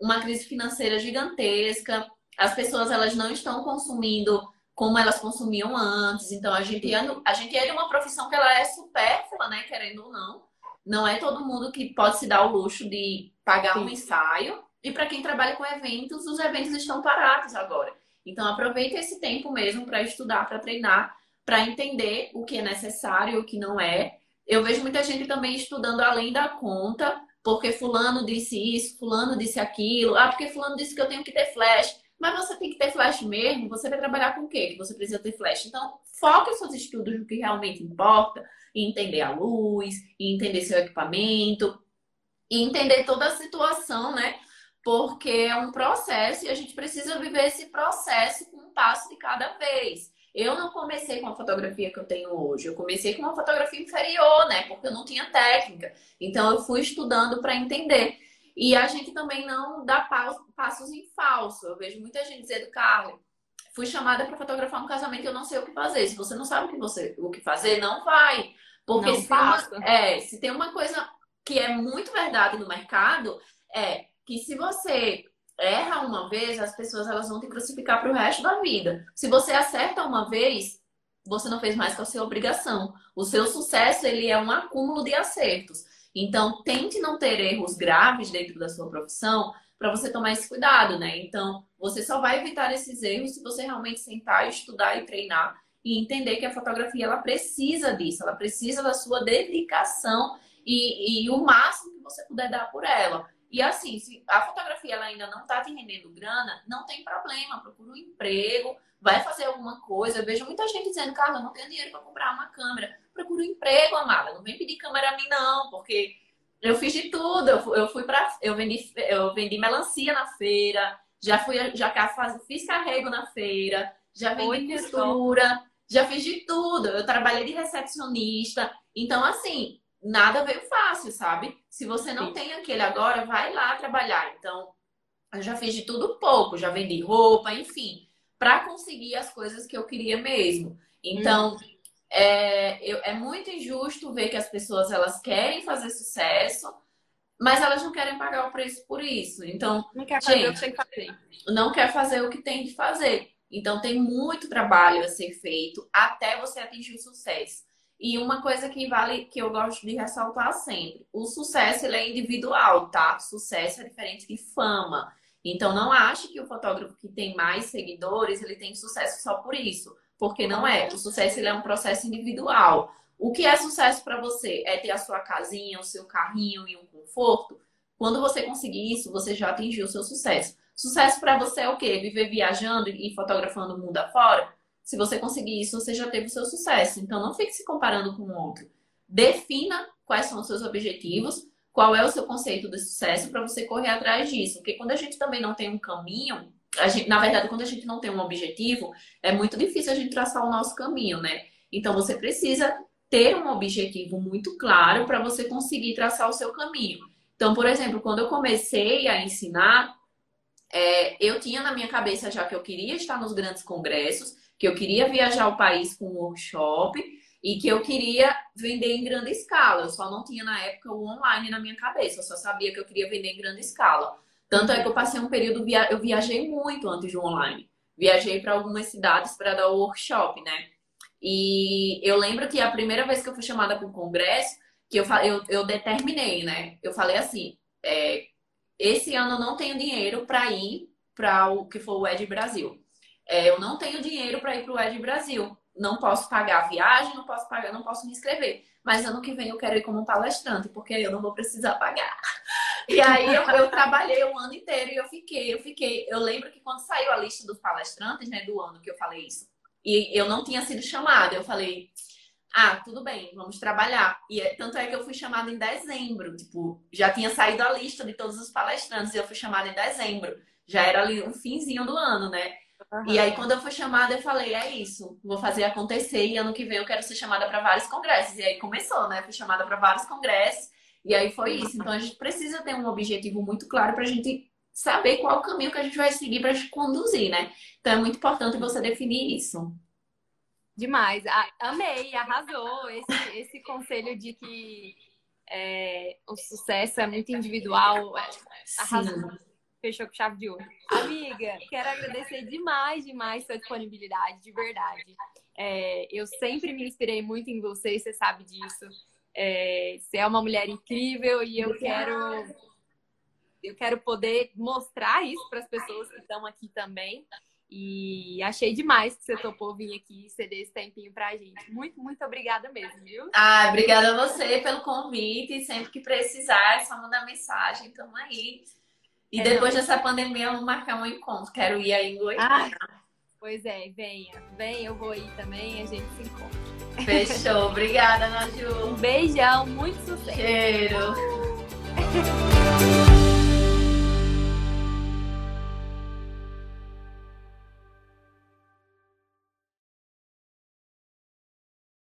uma crise financeira gigantesca. As pessoas elas não estão consumindo como elas consumiam antes. Então a gente a gente é de uma profissão que ela é supérflua, né, querendo ou não. Não é todo mundo que pode se dar o luxo de pagar um ensaio. E para quem trabalha com eventos, os eventos estão parados agora. Então aproveita esse tempo mesmo para estudar, para treinar para entender o que é necessário e o que não é. Eu vejo muita gente também estudando além da conta, porque fulano disse isso, fulano disse aquilo, ah, porque fulano disse que eu tenho que ter flash. Mas você tem que ter flash mesmo, você vai trabalhar com o quê? Que você precisa ter flash. Então, foque os seus estudos no que realmente importa, entender a luz, entender seu equipamento, entender toda a situação, né? Porque é um processo e a gente precisa viver esse processo com um passo de cada vez. eu não comecei com a fotografia que eu tenho hoje. Eu comecei com uma fotografia inferior, né? Porque eu não tinha técnica. Então eu fui estudando para entender. E a gente também não dá passos em falso. Eu vejo muita gente dizendo, Carlos, fui chamada para fotografar um casamento e eu não sei o que fazer. Se você não sabe o que, você, o que fazer, não vai. Porque não se, tem uma, é, se tem uma coisa que é muito verdade no mercado, é que se você erra uma vez, as pessoas elas vão te crucificar para o resto da vida. Se você acerta uma vez, você não fez mais que a sua obrigação. O seu sucesso ele é um acúmulo de acertos. Então, tente não ter erros graves dentro da sua profissão para você tomar esse cuidado, né? Então, você só vai evitar esses erros se você realmente sentar, estudar e treinar e entender que a fotografia ela precisa disso, ela precisa da sua dedicação e, e o máximo que você puder dar por ela. E assim, se a fotografia ela ainda não está te rendendo grana, não tem problema, procura um emprego, vai fazer alguma coisa. Eu vejo muita gente dizendo, Carla, eu não tenho dinheiro para comprar uma câmera. Procura um emprego, amada. Não vem pedir câmera a mim, não, porque eu fiz de tudo. Eu fui para, eu vendi, eu vendi melancia na feira, já fui, já fiz carrego na feira, já vendi costura, já fiz de tudo. Eu trabalhei de recepcionista. Então, assim, nada veio fácil, sabe? Se você não Sim. tem aquele agora, vai lá trabalhar. Então, eu já fiz de tudo pouco, já vendi roupa, enfim, para conseguir as coisas que eu queria mesmo. Então, hum. é, eu, é muito injusto ver que as pessoas elas querem fazer sucesso, mas elas não querem pagar o preço por isso. Então, não quer fazer gente, o que tem que fazer. Não quer fazer o que tem que fazer. Então, tem muito trabalho a ser feito até você atingir o sucesso. E uma coisa que vale, que eu gosto de ressaltar sempre: o sucesso ele é individual, tá? Sucesso é diferente de fama. Então não ache que o fotógrafo que tem mais seguidores ele tem sucesso só por isso, porque não é. O sucesso ele é um processo individual. O que é sucesso para você? É ter a sua casinha, o seu carrinho e um conforto? Quando você conseguir isso, você já atingiu o seu sucesso. Sucesso para você é o quê? Viver viajando e fotografando o mundo afora? Se você conseguir isso, você já teve o seu sucesso. Então, não fique se comparando com o outro. Defina quais são os seus objetivos, qual é o seu conceito de sucesso para você correr atrás disso. Porque quando a gente também não tem um caminho, gente, na verdade, quando a gente não tem um objetivo, é muito difícil a gente traçar o nosso caminho, né? Então, você precisa ter um objetivo muito claro para você conseguir traçar o seu caminho. Então, por exemplo, quando eu comecei a ensinar, é, eu tinha na minha cabeça já que eu queria estar nos grandes congressos, que eu queria viajar o país com um workshop e que eu queria vender em grande escala. Eu só não tinha na época o online na minha cabeça, eu só sabia que eu queria vender em grande escala. Tanto é que eu passei um período, eu viajei muito antes do online. Viajei para algumas cidades para dar o workshop, né? E eu lembro que a primeira vez que eu fui chamada para um congresso, que eu, eu, eu determinei, né? Eu falei assim: é, esse ano eu não tenho dinheiro para ir para o que for o Ed Brasil. É, eu não tenho dinheiro para ir para o Ed Brasil. Não posso pagar a viagem, não posso pagar, não posso me inscrever. Mas ano que vem eu quero ir como palestrante, porque eu não vou precisar pagar. E aí eu, eu trabalhei o ano inteiro e eu fiquei, eu fiquei. Eu lembro que quando saiu a lista dos palestrantes, né, do ano que eu falei isso, e eu não tinha sido chamada, eu falei, ah, tudo bem, vamos trabalhar. E é, tanto é que eu fui chamada em dezembro, tipo, já tinha saído a lista de todos os palestrantes e eu fui chamada em dezembro. Já era ali um finzinho do ano, né? Uhum. E aí, quando eu fui chamada, eu falei: é isso, vou fazer acontecer. E ano que vem eu quero ser chamada para vários congressos. E aí começou, né? Fui chamada para vários congressos. E aí foi isso. Então, a gente precisa ter um objetivo muito claro para a gente saber qual o caminho que a gente vai seguir para conduzir, né? Então, é muito importante você definir isso. Demais. amei, arrasou esse, esse conselho de que é, o sucesso é muito individual. É, arrasou. Sim fechou com chave de ouro. Amiga, quero agradecer demais, demais sua disponibilidade, de verdade. É, eu sempre me inspirei muito em você, você sabe disso. É, você é uma mulher incrível e eu quero eu quero poder mostrar isso para as pessoas que estão aqui também. E achei demais que você topou vir aqui e ceder esse tempinho pra gente. Muito, muito obrigada mesmo, viu? Ah, obrigada a você pelo convite. Sempre que precisar, é só mandar mensagem. Tamo aí. E é, depois não. dessa pandemia, vou marcar um encontro. Quero ir aí em Goiânia. Ah, pois é, venha. Venha, eu vou ir também a gente se encontra. Fechou. Obrigada, Naju. Um beijão, muito sucesso. Cheiro.